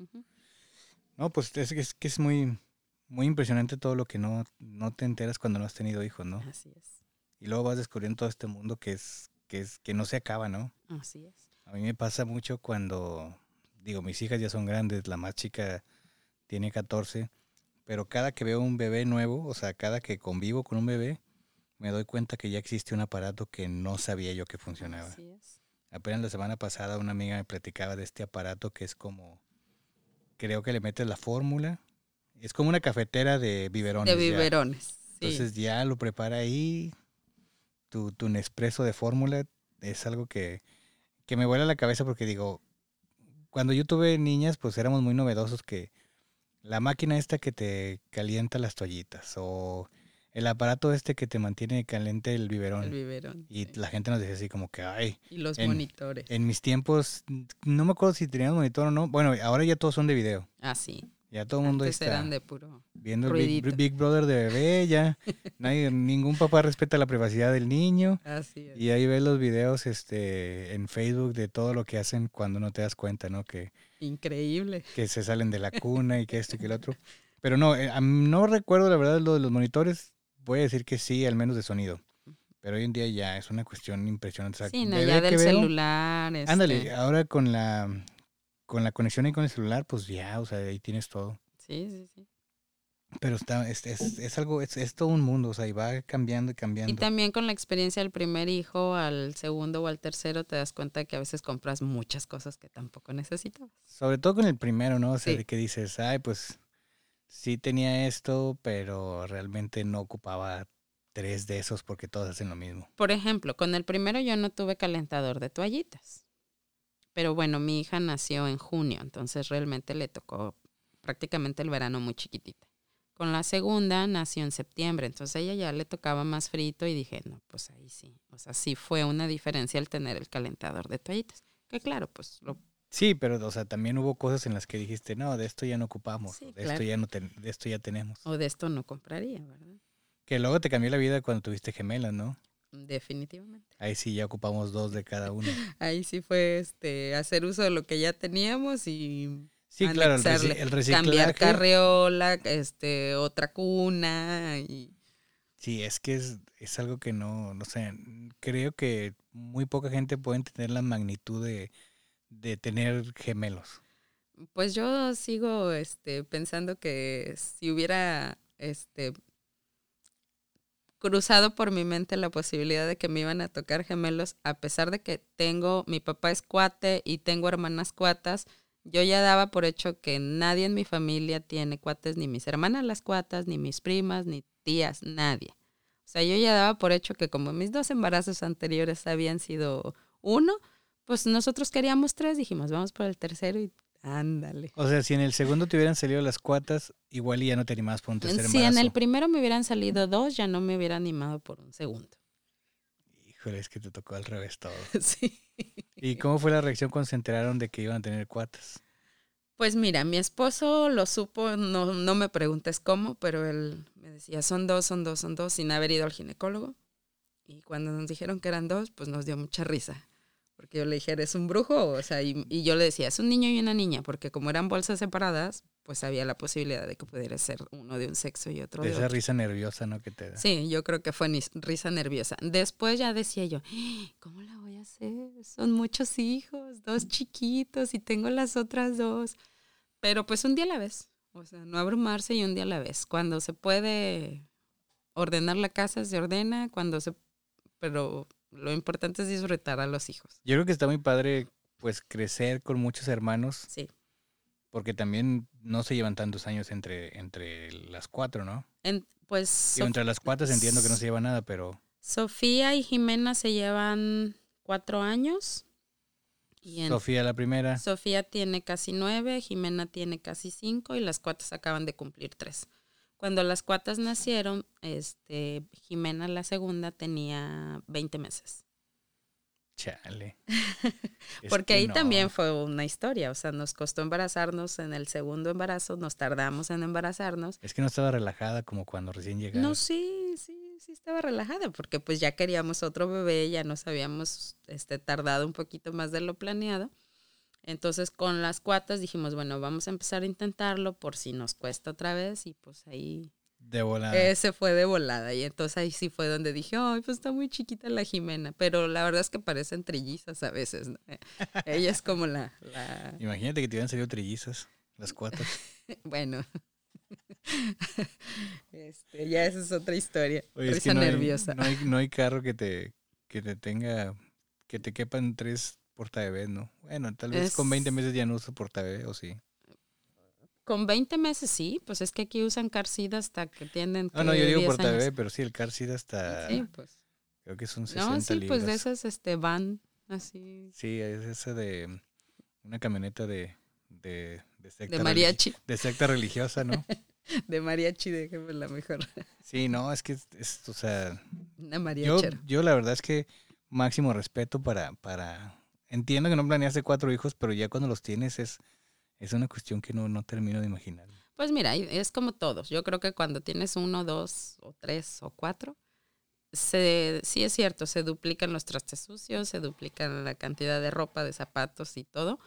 S1: No, pues es, que es que es muy, muy impresionante todo lo que no, no te enteras cuando no has tenido hijos, ¿no?
S2: Así es,
S1: Y luego vas descubriendo todo este mundo que es, que es, que no se acaba, ¿no?
S2: así es.
S1: A mí me pasa mucho cuando, digo, mis hijas ya son grandes, la más chica tiene 14, pero cada que veo un bebé nuevo, o sea, cada que convivo con un bebé, me doy cuenta que ya existe un aparato que no sabía yo que funcionaba.
S2: Así es.
S1: Apenas la semana pasada una amiga me platicaba de este aparato que es como, creo que le metes la fórmula, es como una cafetera de biberones.
S2: De
S1: ya.
S2: biberones. sí.
S1: Entonces ya lo prepara ahí, tu, tu Nespresso de fórmula es algo que, que me vuela la cabeza porque digo, cuando yo tuve niñas pues éramos muy novedosos que la máquina esta que te calienta las toallitas o el aparato este que te mantiene caliente el biberón.
S2: el biberón.
S1: y
S2: sí.
S1: la gente nos decía así como que, ay,
S2: Y los
S1: en-
S2: monitores.
S1: en mis tiempos, no me acuerdo si teníamos monitor o no. Bueno, ahora ya todos son de video.
S2: Ah, sí.
S1: Ya todo el mundo está
S2: eran de puro.
S1: viendo el Big. Big Brother de bebé, ya. Nadie, ningún papá respeta la privacidad del niño.
S2: Así es.
S1: Y ahí ves los videos este, en Facebook de todo lo que hacen cuando no te das cuenta, ¿no? Que,
S2: Increíble.
S1: que se salen de la cuna y que esto y que el otro. Pero no, eh, no recuerdo la verdad lo de los monitores. Voy a decir que sí, al menos de sonido. Pero hoy en día ya es una cuestión impresionante. O sea,
S2: Sí, no, ya del
S1: veo-
S2: celular. este,
S1: Ándale, ahora con la con la conexión ahí con el celular, pues ya, o sea, ahí tienes todo.
S2: Sí, sí, sí.
S1: Pero está, es, es, es algo, es, es todo un mundo, o sea, y va cambiando y cambiando.
S2: Y también con la experiencia del primer hijo al segundo o al tercero te das cuenta que a veces compras muchas cosas que tampoco necesitabas.
S1: Sobre todo con el primero, ¿no? O sea,
S2: Sí.
S1: de que dices, ay, pues sí tenía esto, pero realmente no ocupaba tres de esos porque todos hacen lo mismo.
S2: Por ejemplo, con el primero yo no tuve calentador de toallitas. Pero bueno, mi hija nació en junio, entonces realmente le tocó prácticamente el verano muy chiquitita. Con la segunda nació en septiembre, entonces a ella ya le tocaba más frito y dije, no, pues ahí sí. O sea, sí fue una diferencia el tener el calentador de toallitas. Que claro, pues lo
S1: Sí, pero, o sea, también hubo cosas en las que dijiste, no, de esto ya no ocupamos,
S2: Sí,
S1: de
S2: claro.
S1: esto ya no ten- de esto ya tenemos.
S2: o de esto no compraría, ¿verdad?
S1: Que luego te cambió la vida cuando tuviste gemelas, ¿no?
S2: Definitivamente.
S1: Ahí sí ya ocupamos dos de cada uno.
S2: Ahí sí fue este hacer uso de lo que ya teníamos y
S1: Sí, claro, el,
S2: anexarle,
S1: el reciclaje.
S2: cambiar carriola, este, otra cuna y
S1: Sí, es que es, es algo que no, no sé, creo que muy poca gente puede entender la magnitud de, de tener gemelos.
S2: Pues yo sigo este, pensando que si hubiera este, cruzado por mi mente la posibilidad de que me iban a tocar gemelos, a pesar de que tengo, mi papá es cuate y tengo hermanas cuatas, yo ya daba por hecho que nadie en mi familia tiene cuates, ni mis hermanas las cuatas, ni mis primas, ni tías, nadie. O sea, yo ya daba por hecho que como mis dos embarazos anteriores habían sido uno, pues nosotros queríamos tres, dijimos, vamos por el tercero y ándale.
S1: O sea, si en el segundo te hubieran salido las cuatas, igual y ya no te animabas por un tercer
S2: Si en
S1: embarazo.
S2: el primero me hubieran salido dos, ya no me hubiera animado por un segundo.
S1: Híjole, es que te tocó al revés todo.
S2: Sí.
S1: ¿Y cómo fue la reacción cuando se enteraron de que iban a tener cuatas?
S2: Pues mira, mi esposo lo supo, no, no me preguntes cómo, pero él me decía, son dos, son dos, son dos, sin haber ido al ginecólogo. Y cuando nos dijeron que eran dos, pues nos dio mucha risa. Porque yo le dije, ¿eres un brujo? O sea, y, y yo le decía, es un niño y una niña, porque como eran bolsas separadas, pues había la posibilidad de que pudiera ser uno de un sexo y otro
S1: De
S2: de
S1: esa
S2: otro.
S1: risa nerviosa, ¿no? Que te da.
S2: Sí, yo creo que fue risa nerviosa. Después ya decía yo, ¿cómo la voy a hacer? Son muchos hijos, dos chiquitos y tengo las otras dos. Pero pues un día a la vez, o sea, no abrumarse y un día a la vez. Cuando se puede ordenar la casa, se ordena, cuando se... Pero lo importante es disfrutar a los hijos.
S1: Yo creo que está muy padre, pues, crecer con muchos hermanos,
S2: Sí.
S1: porque también no se llevan tantos años entre, entre las cuatro, ¿no?
S2: En- pues
S1: Digo, entre las cuatas entiendo que no se lleva nada, pero
S2: Sofía y Jimena se llevan cuatro años. Y en
S1: Sofía la primera.
S2: Sofía tiene casi nueve, Jimena tiene casi cinco y las cuatas acaban de cumplir tres. Cuando las cuatas nacieron, este, Jimena la segunda tenía 20 meses.
S1: Chale.
S2: Porque
S1: que
S2: ahí
S1: no.
S2: también fue una historia, o sea, nos costó embarazarnos en el segundo embarazo, nos tardamos en embarazarnos.
S1: Es que no estaba relajada como cuando recién llegaron.
S2: No, sí, sí, sí estaba relajada, porque pues ya queríamos otro bebé, ya nos habíamos este, tardado un poquito más de lo planeado. Entonces con las cuatas dijimos, bueno, vamos a empezar a intentarlo por si nos cuesta otra vez y pues ahí
S1: De volada.
S2: ese fue de volada y entonces ahí sí fue donde dije, ay, pues está muy chiquita la Jimena, pero la verdad es que parecen trillizas a veces, ¿no? Ella es como la, la-
S1: Imagínate que te hubieran salido trillizas, las cuatas.
S2: bueno, este, ya esa es otra historia,
S1: Oye, es
S2: risa
S1: que no hay-
S2: nerviosa.
S1: no, hay, no hay carro que te, que te tenga, que te quepan tres portabebés, ¿no? Bueno, tal vez con 20
S2: Es-
S1: meses ya no uso portabebé, o sí.
S2: Con 20 meses sí, pues es que aquí usan car seat hasta que tienen
S1: Ah, no,
S2: que
S1: yo digo
S2: 10
S1: portabebé,
S2: años.
S1: pero sí, el car seat hasta,
S2: Sí, pues.
S1: creo que son 60
S2: No, sí,
S1: libras.
S2: pues de esas este, van así
S1: Sí, es esa de una camioneta de, de, de secta
S2: de mariachi,
S1: de secta religiosa, ¿no?
S2: de mariachi, déjame la mejor.
S1: Sí, no, es que, es, es, o sea,
S2: Una
S1: yo,
S2: mariachera.
S1: yo la verdad es que máximo respeto para, para, entiendo que no planeaste cuatro hijos, pero ya cuando los tienes es, es una cuestión que no, no termino de imaginar.
S2: Pues mira, es como todos. Yo creo que cuando tienes uno, dos, o tres, o cuatro, se, sí es cierto, se duplican los trastes sucios, se duplican la cantidad de ropa, de zapatos y todo,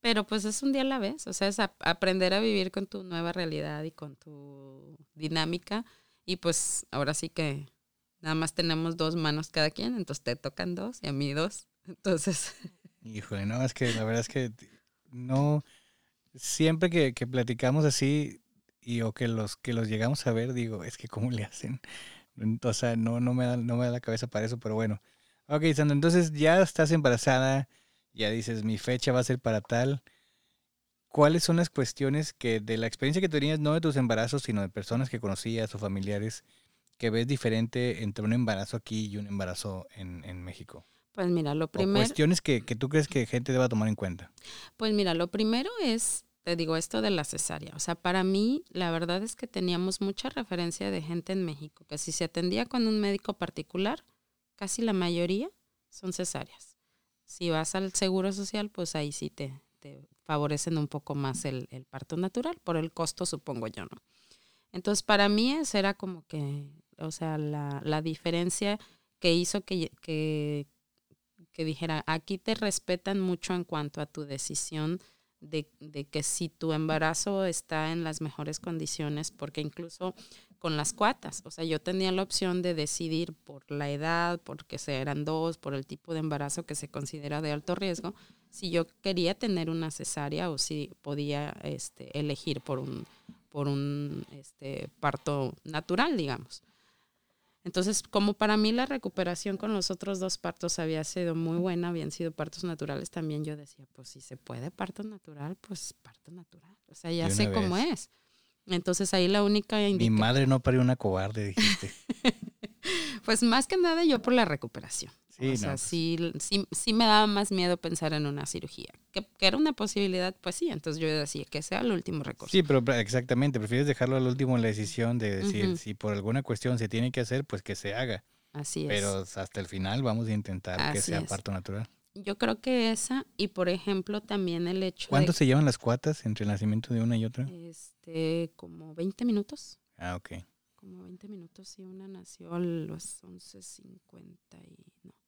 S2: pero pues es un día a la vez. O sea, es ap- aprender a vivir con tu nueva realidad y con tu dinámica. Y pues ahora sí que nada más tenemos dos manos cada quien, entonces te tocan dos y a mí dos. Entonces,
S1: Híjole, no, es que la verdad es que no, siempre que, que platicamos así y o que los que los llegamos a ver, digo, es que cómo le hacen. O sea, no, no me da, no me da la cabeza para eso, pero bueno. Ok, Sandra, entonces ya estás embarazada, ya dices, mi fecha va a ser para tal. ¿Cuáles son las cuestiones que de la experiencia que tenías, no de tus embarazos, sino de personas que conocías o familiares, que ves diferente entre un embarazo aquí y un embarazo en, en México?
S2: Pues mira, lo primero...
S1: cuestiones que, que tú crees que gente deba tomar en cuenta.
S2: Pues mira, lo primero es, te digo, esto de la cesárea. O sea, para mí, la verdad es que teníamos mucha referencia de gente en México, que si se atendía con un médico particular, casi la mayoría son cesáreas. Si vas al seguro social, pues ahí sí te, te favorecen un poco más el, el parto natural, por el costo, supongo yo, ¿no? Entonces, para mí esa era como que, o sea, la, la diferencia que hizo que, que, que dijera, aquí te respetan mucho en cuanto a tu decisión de, de, que si tu embarazo está en las mejores condiciones, porque incluso con las cuatas, o sea, yo tenía la opción de decidir por la edad, porque eran dos, por el tipo de embarazo que se considera de alto riesgo, si yo quería tener una cesárea o si podía este, elegir por un, por un este, parto natural, digamos. Entonces, como para mí la recuperación con los otros dos partos había sido muy buena, habían sido partos naturales, también yo decía, pues si se puede parto natural, pues parto natural. O sea, ya sé cómo es. Entonces ahí la única
S1: Mi madre no parió una cobarde, dijiste.
S2: pues más que nada yo por la recuperación. Sí, o sea, pues. sí, sí, me daba más miedo pensar en una cirugía. Que, era una posibilidad, pues sí, entonces yo decía que sea el último recurso.
S1: Sí, pero exactamente, prefieres dejarlo al último en la decisión de decir, si por alguna cuestión se tiene que hacer, pues que se haga.
S2: Así es.
S1: Pero hasta el final vamos a intentar que sea parto natural.
S2: Yo creo que esa, y por ejemplo también el hecho
S1: ¿Cuánto se llevan las cuatas entre el nacimiento de una y otra?
S2: Este, como 20 minutos.
S1: Ah, ok.
S2: Como 20 minutos y una nació a los 11.50 y no.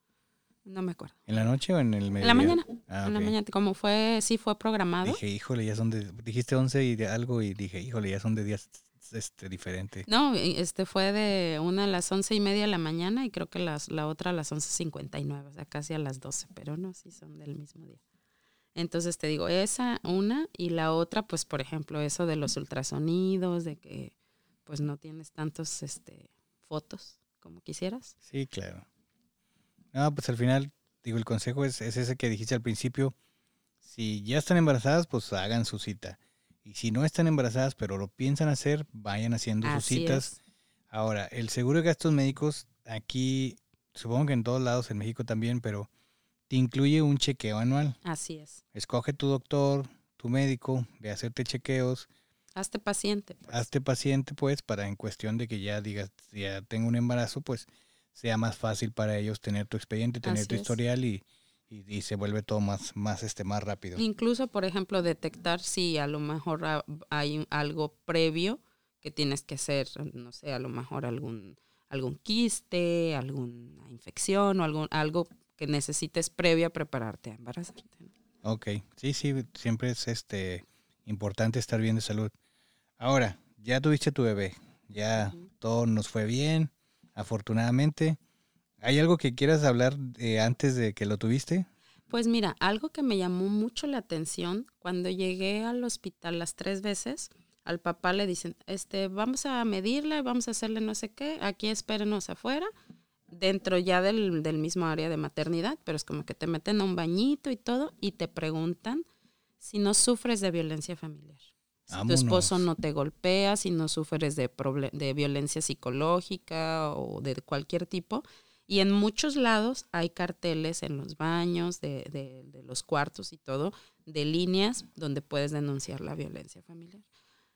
S2: No me acuerdo.
S1: ¿En la noche o en el mediodía?
S2: En la mañana. Ah, en la mañana, como fue, sí fue programado.
S1: Dije, híjole, ya son de, dijiste 11 y de algo y dije, híjole, ya son de días este, diferentes.
S2: No, este fue de una a las once y media de la mañana y creo que las, la otra a las 11.59, o sea, casi a las 12, pero no, sí son del mismo día. Entonces te digo, esa una y la otra, pues por ejemplo, eso de los ultrasonidos, de que pues no tienes tantos este, fotos como quisieras.
S1: Sí, claro. No, pues al final, digo, el consejo es, ese que dijiste al principio. Si ya están embarazadas, pues hagan su cita. Y si no están embarazadas, pero lo piensan hacer, vayan haciendo sus citas. Ahora, el seguro de gastos médicos, aquí, supongo que en todos lados, en México también, pero te incluye un chequeo anual.
S2: Así es.
S1: Escoge tu doctor, tu médico, a hacerte chequeos.
S2: Hazte paciente. Pues.
S1: Hazte paciente, pues, para en cuestión de que ya digas, ya tengo un embarazo, pues sea más fácil para ellos tener tu expediente, tener tu historial y, y, se vuelve todo más, más, este, más rápido.
S2: Incluso, por ejemplo, detectar si a lo mejor hay algo previo que tienes que hacer, no sé, a lo mejor algún, algún quiste, alguna infección o algún, algo que necesites previo a prepararte a embarazarte.
S1: Ok, sí, sí, siempre es este importante estar bien de salud. Ahora, ya tuviste tu bebé, ya todo nos fue bien, afortunadamente. ¿Hay algo que quieras hablar antes de que lo tuviste?
S2: Pues mira, algo que me llamó mucho la atención, cuando llegué al hospital las tres veces, al papá le dicen, este, vamos a medirle, vamos a hacerle no sé qué, aquí espérenos afuera, dentro ya del, del mismo área de maternidad, pero es como que te meten a un bañito y todo, y te preguntan si no sufres de violencia familiar. Si tu esposo no te golpea, si no sufres de, de violencia psicológica o de cualquier tipo. Y en muchos lados hay carteles en los baños, de, de, los cuartos y todo, de líneas donde puedes denunciar la violencia familiar.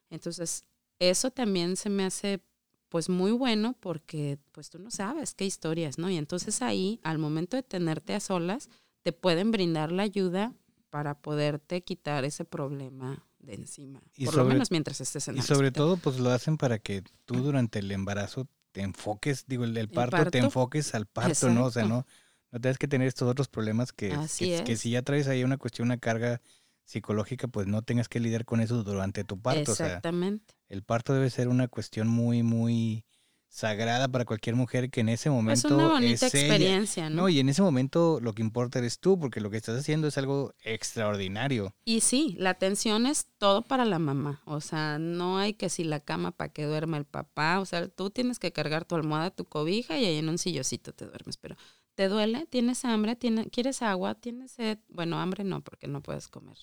S2: Entonces, eso también se me hace pues muy bueno porque pues tú no sabes qué historias, ¿no? Y entonces ahí, al momento de tenerte a solas, te pueden brindar la ayuda para poderte quitar ese problema de encima. Y por lo menos mientras estés en
S1: Y sobre todo, pues lo hacen para que tú durante el embarazo te enfoques, digo, el, parto, te enfoques al parto, ¿no? O sea, no, no tienes que tener estos otros problemas que, que, si ya traes ahí una cuestión, una carga psicológica, pues no tengas que lidiar con eso durante tu parto.
S2: Exactamente.
S1: el parto debe ser una cuestión muy, muy sagrada para cualquier mujer que en ese momento
S2: es una bonita experiencia, ¿no?
S1: Y en ese momento lo que importa eres tú, porque lo que estás haciendo es algo extraordinario.
S2: Y sí, la atención es todo para la mamá, o sea, no hay que si la cama para que duerma el papá, o sea, tú tienes que cargar tu almohada, tu cobija y ahí en un sillocito te duermes, pero ¿te duele? ¿Tienes hambre? ¿Quieres agua? ¿Tienes sed? Bueno, hambre no, porque no puedes comer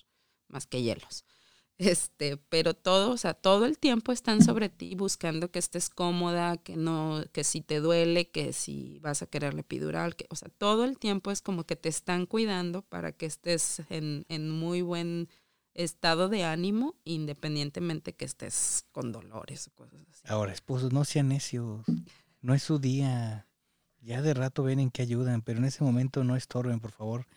S2: más que hielos. Este, pero todo, o sea, todo el tiempo están sobre ti buscando que estés cómoda, que no, que si te duele, que si vas a quererle epidural, que, o sea, todo el tiempo es como que te están cuidando para que estés en, en muy buen estado de ánimo, independientemente que estés con dolores o cosas así.
S1: Ahora, esposos, no sean necios, no es su día. Ya de rato ven en que ayudan, pero en ese momento no estorben, por favor.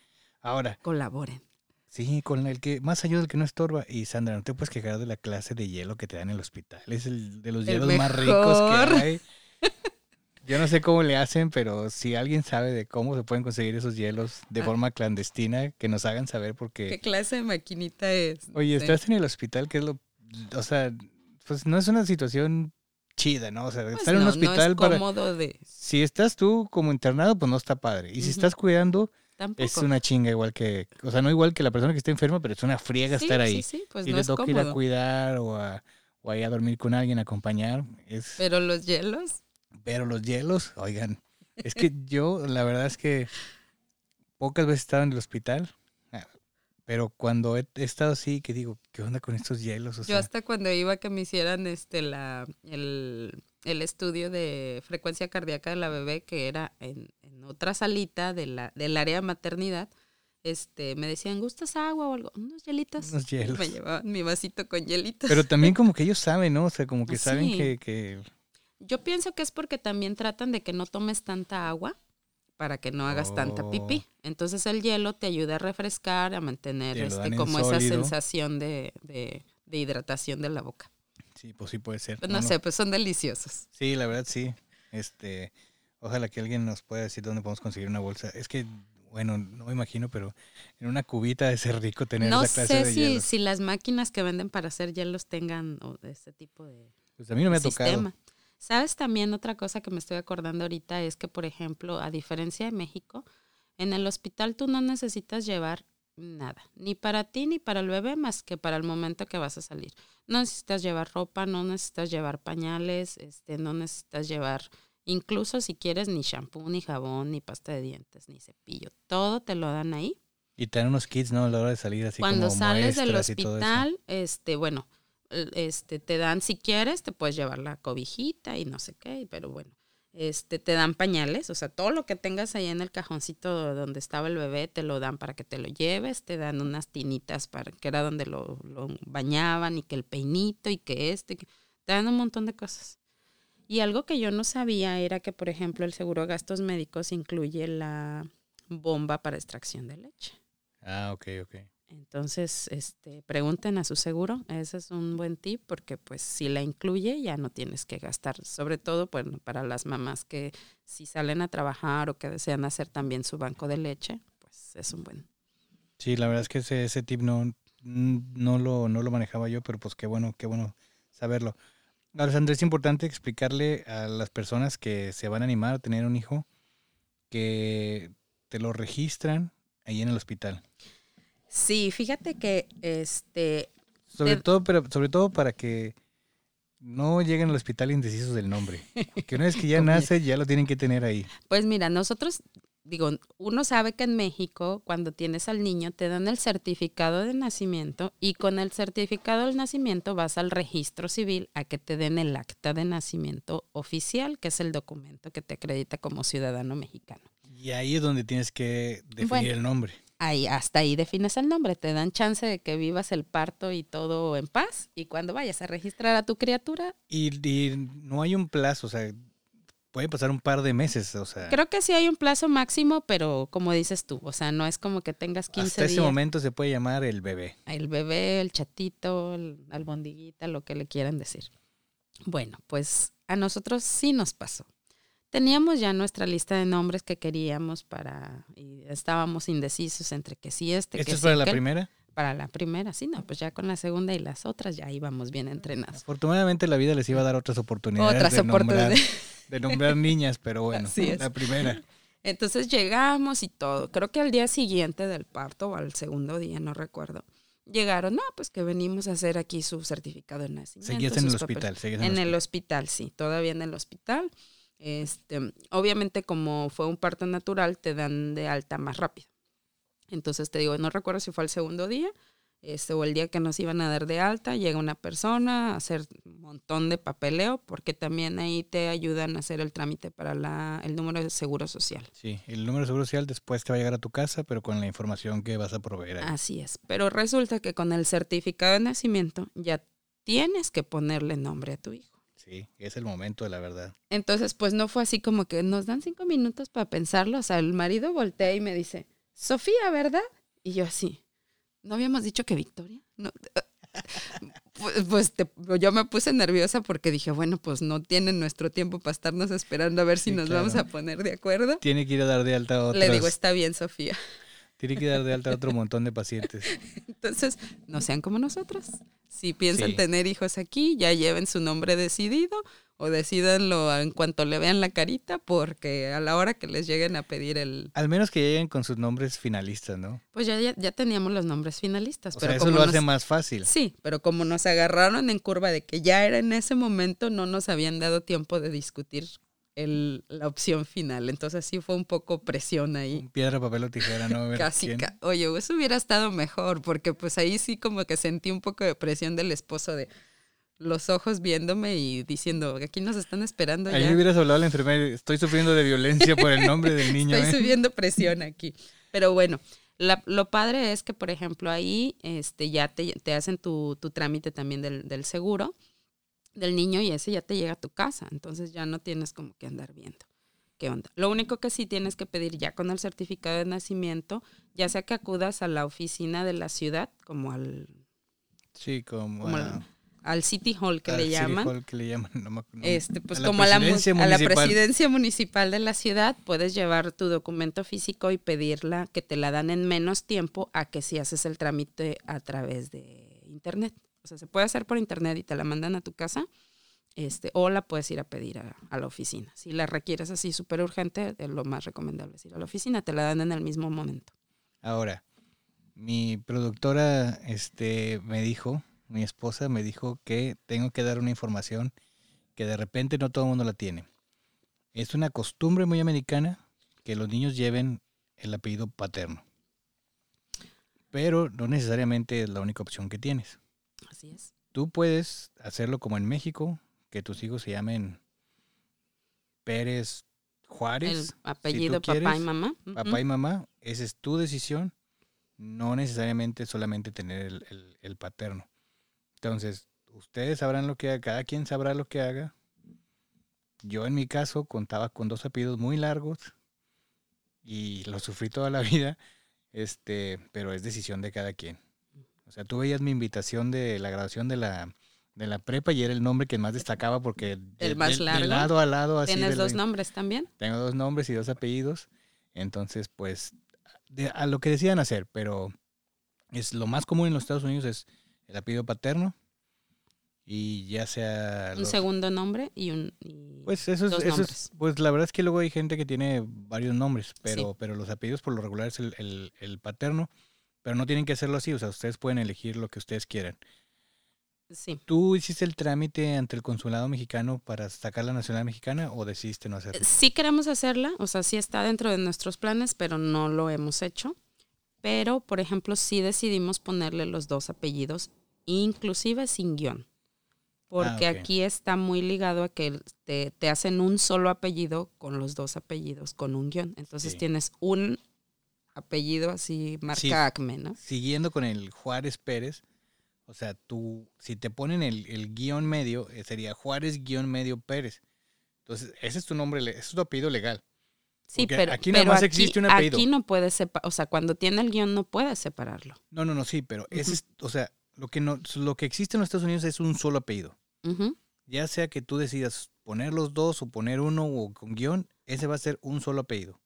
S1: Ahora.
S2: Colaboren.
S1: Sí, con el que más ayuda el que no estorba. Y Sandra, no te puedes quejar de la clase de hielo que te dan en el hospital. Es el de los hielos más ricos que hay. Yo no sé cómo le hacen, pero si alguien sabe de cómo se pueden conseguir esos hielos de
S2: Ah.
S1: forma clandestina, que nos hagan saber porque...
S2: ¿Qué clase de maquinita es?
S1: Oye, estás en el hospital, que es lo... O sea, pues no es una situación chida, ¿no? O sea,
S2: Pues
S1: estar en un
S2: no, no
S1: hospital
S2: es
S1: para...
S2: cómodo de...
S1: Si estás tú como internado, pues no está padre. Y si estás cuidando,
S2: Tampoco.
S1: es una chinga igual que... O sea, no igual que la persona que está enferma, pero es una friega
S2: sí,
S1: estar
S2: sí,
S1: ahí.
S2: sí, pues
S1: si
S2: no
S1: le
S2: es
S1: toca ir a cuidar o a, o a ir a dormir con alguien, a acompañar, es...
S2: Pero los hielos,
S1: Pero los hielos, oigan, es que yo la verdad es que pocas veces he estado en el hospital, ah, pero cuando he, he estado así, que digo, ¿qué onda con estos hielos? O
S2: yo
S1: sea,
S2: hasta cuando iba a que me hicieran este la el, el estudio de frecuencia cardíaca de la bebé, que era en, en otra salita de la, del área de maternidad, este, me decían, ¿gustas agua o algo? Unos hielitos.
S1: Unos hielos.
S2: Me llevaban mi vasito con hielitos.
S1: pero también como que ellos saben, ¿no? O sea, como que saben
S2: Sí.
S1: que, que
S2: Yo pienso que es porque también tratan de que no tomes tanta agua para que no hagas tanta
S1: Oh.
S2: pipí. Entonces el hielo te ayuda a refrescar, a mantener este, como esa sensación de, de- de hidratación de la boca.
S1: Sí, pues sí puede ser.
S2: Pues no,
S1: no.
S2: sé, pues son deliciosos.
S1: Sí, la verdad sí. Este, ojalá que alguien nos pueda decir dónde podemos conseguir una bolsa. Es que, bueno, no me imagino, pero en una cubita de ser rico tener
S2: No
S1: esa clase
S2: sé
S1: de
S2: si,
S1: hielos.
S2: si las máquinas que venden para hacer hielos tengan o, ese tipo de,
S1: Pues a mí no me ha tocado.
S2: sistema. ¿Sabes también otra cosa que me estoy acordando ahorita? Es que, por ejemplo, a diferencia de México, en el hospital tú no necesitas llevar nada, ni para ti ni para el bebé, más que para el momento que vas a salir. No necesitas llevar ropa, no necesitas llevar pañales, este, no necesitas llevar, incluso si quieres, ni shampoo, ni jabón, ni pasta de dientes, ni cepillo. Todo te lo dan ahí.
S1: Y te dan unos kits, ¿no? A la hora de salir así
S2: Cuando
S1: como
S2: sales del hospital, este, bueno, este, te dan, si quieres, te puedes llevar la cobijita y no sé qué, pero bueno, este, te dan pañales, o sea, todo lo que tengas ahí en el cajoncito donde estaba el bebé, te lo dan para que te lo lleves, te dan unas tinitas para que era donde lo, bañaban y que el peinito y que este, que- te dan un montón de cosas. Y algo que yo no sabía era que, por ejemplo, el seguro de gastos médicos incluye la bomba para extracción de leche.
S1: Ah, ok, ok.
S2: Entonces, este, pregunten a su seguro. Ese es un buen tip porque, pues, si la incluye, ya no tienes que gastar. Sobre todo, bueno, para las mamás que si salen a trabajar o que desean hacer también su banco de leche, pues es un buen.
S1: Sí, la verdad es que ese, ese tip no, no, lo, no lo manejaba yo, pero pues qué bueno, qué bueno saberlo. Ahora, Sandra, es importante explicarle a las personas que se van a animar a tener un hijo que te lo registran ahí en el hospital.
S2: Sí, fíjate que este
S1: Sobre todo, pero sobre todo para que no lleguen al hospital indecisos del nombre. Que una vez que ya nace, ya lo tienen que tener ahí.
S2: Pues mira, nosotros, digo, uno sabe que en México, cuando tienes al niño, te dan el certificado de nacimiento y con el certificado del nacimiento vas al registro civil a que te den el acta de nacimiento oficial, que es el documento que te acredita como ciudadano mexicano.
S1: Y ahí es donde tienes que definir
S2: Bueno.
S1: el nombre.
S2: Ahí, hasta ahí defines el nombre, te dan chance de que vivas el parto y todo en paz y cuando vayas a registrar a tu criatura,
S1: Y, y no hay un plazo, o sea, puede pasar un par de meses, o sea,
S2: creo que sí hay un plazo máximo, pero como dices tú, o sea, no es como que tengas 15
S1: hasta ese
S2: días.
S1: momento se puede llamar el bebé.
S2: el bebé, el chatito, el albondiguita, lo que le quieran decir. Bueno, pues a nosotros sí nos pasó. Teníamos ya nuestra lista de nombres que queríamos para y estábamos indecisos entre que sí este,
S1: ¿Esto
S2: que
S1: es
S2: sí
S1: para la primera?
S2: Para la primera, sí, no, pues ya con la segunda y las otras ya íbamos bien entrenados.
S1: Afortunadamente la vida les iba a dar otras oportunidades
S2: Otras
S1: de, nombrar,
S2: oportunidades.
S1: de nombrar niñas, pero bueno,
S2: Así es.
S1: la primera.
S2: Entonces llegamos y todo. Creo que al día siguiente del parto o al segundo día, no recuerdo. Llegaron, no, pues que venimos a hacer aquí su certificado de nacimiento.
S1: Seguías en el
S2: sus papeles".
S1: hospital, seguías en,
S2: En
S1: el
S2: el hospital, sí, todavía en el hospital. Este, obviamente, como fue un parto natural, te dan de alta más rápido. Entonces te digo, no recuerdo si fue el segundo día este, o el día que nos iban a dar de alta. Llega una persona a hacer un montón de papeleo, porque también ahí te ayudan a hacer el trámite para la, el número de seguro social.
S1: Sí, el número de seguro social después te va a llegar a tu casa, pero con la información que vas a proveer ahí.
S2: Así es. Pero resulta que con el certificado de nacimiento ya tienes que ponerle nombre a tu hijo.
S1: Sí, es el momento de la verdad.
S2: Entonces, pues no fue así como que nos dan cinco minutos para pensarlo. O sea, el marido voltea y me dice, Sofía, ¿verdad? Y yo así, ¿no habíamos dicho que Victoria? No. Pues, pues te- yo me puse nerviosa porque dije, bueno, pues no tienen nuestro tiempo para estarnos esperando a ver si
S1: Sí,
S2: nos
S1: claro.
S2: vamos a poner de acuerdo.
S1: Tiene que ir a dar de alta a otros.
S2: Le digo, está bien, Sofía.
S1: Tiene que dar de alta a otro montón de pacientes.
S2: Entonces, no sean como nosotros. Si piensan
S1: Sí.
S2: tener hijos aquí, ya lleven su nombre decidido o decidanlo en cuanto le vean la carita, porque a la hora que les lleguen a pedir el...
S1: Al menos que lleguen con sus nombres finalistas, ¿no?
S2: Pues ya, ya, ya teníamos los nombres finalistas.
S1: O
S2: pero
S1: sea, eso
S2: como
S1: lo hace más fácil.
S2: Sí, pero como nos agarraron en curva de que ya era en ese momento, no nos habían dado tiempo de discutir el, la opción final. Entonces sí fue un poco presión ahí.
S1: Piedra, papel o tijera, ¿no?
S2: Casi, ca- oye, eso hubiera estado mejor, porque pues ahí sí como que sentí un poco de presión del esposo de los ojos viéndome y diciendo, aquí nos están esperando
S1: Ahí
S2: ya.
S1: hubieras hablado a la enfermera. Estoy sufriendo de violencia por el nombre del niño.
S2: Estoy
S1: ¿eh?
S2: subiendo presión aquí. Pero bueno, la- lo padre es que, por ejemplo, ahí este, ya te, te hacen tu, tu trámite también del, del seguro del niño y ese ya te llega a tu casa. Entonces ya no tienes como que andar viendo qué onda. Lo único que sí tienes que pedir ya con el certificado de nacimiento, ya sea que acudas a la oficina de la ciudad, como al,
S1: Sí, como,
S2: como
S1: a-
S2: al, al City Hall que
S1: al
S2: le
S1: City
S2: llaman.
S1: Hall que le llaman. no me- no-
S2: Este, pues
S1: a la
S2: como a la, mu-
S1: presidencia
S2: a la presidencia municipal de la ciudad, puedes llevar tu documento físico y pedirla que te la dan en menos tiempo a que si haces el trámite a través de internet. O sea, se puede hacer por internet y te la mandan a tu casa, este, o la puedes ir a pedir a, la oficina. Si la requieres así súper urgente, lo más recomendable es ir a la oficina, te la dan en el mismo momento.
S1: Ahora, mi productora este, me dijo, mi esposa me dijo que tengo que dar una información que de repente no todo el mundo la tiene. Es una costumbre muy americana que los niños lleven el apellido paterno. Pero no necesariamente es la única opción que tienes.
S2: Así es.
S1: Tú puedes hacerlo como en México, que tus hijos se llamen Pérez
S2: El
S1: Juárez,
S2: apellido papá y mamá.
S1: papá y mamá, esa es tu decisión, no necesariamente solamente tener el, el- el paterno. Entonces, ustedes sabrán lo que haga, cada quien sabrá lo que haga. Yo en mi caso contaba con dos apellidos muy largos y lo sufrí toda la vida, este, pero es decisión de cada quien. O sea, tú veías mi invitación de la graduación de la, de la prepa y era el nombre que más destacaba porque de,
S2: más
S1: de- de
S2: largo.
S1: lado a lado así
S2: ¿Tienes dos nombres también?
S1: tengo dos nombres y dos apellidos. Entonces, pues, a lo que decidan hacer, pero es lo más común en los Estados Unidos es el apellido paterno y ya sea...
S2: Un
S1: los-
S2: segundo nombre y un... y
S1: Pues eso es, eso es- pues la verdad es que luego hay gente que tiene varios nombres, pero, pero los apellidos por lo regular es el, el- el paterno, pero no tienen que hacerlo así, o sea, ustedes pueden elegir lo que ustedes quieran.
S2: Sí.
S1: ¿Tú hiciste el trámite ante el consulado mexicano para sacar la nacionalidad mexicana o decidiste no hacerlo?
S2: Sí queremos hacerla, o sea, sí está dentro de nuestros planes, pero no lo hemos hecho. Pero, por ejemplo, sí decidimos ponerle los dos apellidos, inclusive sin guion. Porque
S1: ok.
S2: aquí está muy ligado a que te, te hacen un solo apellido con los dos apellidos, con un guion. Entonces
S1: Sí.
S2: tienes un apellido así, marca
S1: Sí.
S2: Acme, ¿no?
S1: siguiendo con el Juárez Pérez, o sea, tú, si te ponen el, el guion medio, eh, sería Juárez guion medio Pérez. Entonces, ese es tu nombre, ese es tu apellido legal.
S2: Sí,
S1: Porque
S2: pero,
S1: aquí
S2: pero aquí,
S1: existe un apellido.
S2: aquí no puedes separar, o sea, cuando tiene el guion no puedes separarlo.
S1: No, no, no, sí, pero ese es, o sea, lo que no, lo que existe en los Estados Unidos es un solo apellido.
S2: Ujú.
S1: Ya sea que tú decidas poner los dos o poner uno o con guion, ese va a ser un solo apellido.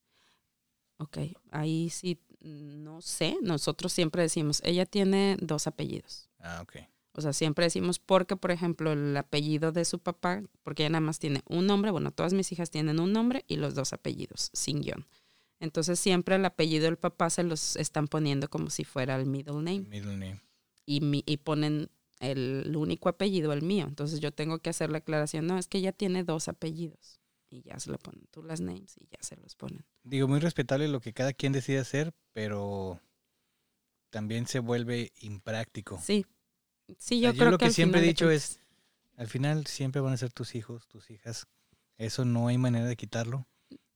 S2: Ok, ahí sí, no sé, nosotros siempre decimos, ella tiene dos apellidos.
S1: Ah, ok.
S2: O sea, siempre decimos porque, por ejemplo, el apellido de su papá, porque ella nada más tiene un nombre, bueno, todas mis hijas tienen un nombre y los dos apellidos, sin guion. Entonces siempre el apellido del papá se los están poniendo como si fuera el middle name
S1: Middle name.
S2: y, mi- y ponen el único apellido, el mío. Entonces yo tengo que hacer la aclaración, no, es que ella tiene dos apellidos. Y ya se le ponen tú las names y ya se los ponen.
S1: Digo, muy respetable lo que cada quien decide hacer, pero también se vuelve impráctico.
S2: Sí, sí,
S1: sea,
S2: yo
S1: yo
S2: creo
S1: lo que
S2: al
S1: siempre he dicho es, Al final siempre van a ser tus hijos, tus hijas. Eso no hay manera de quitarlo.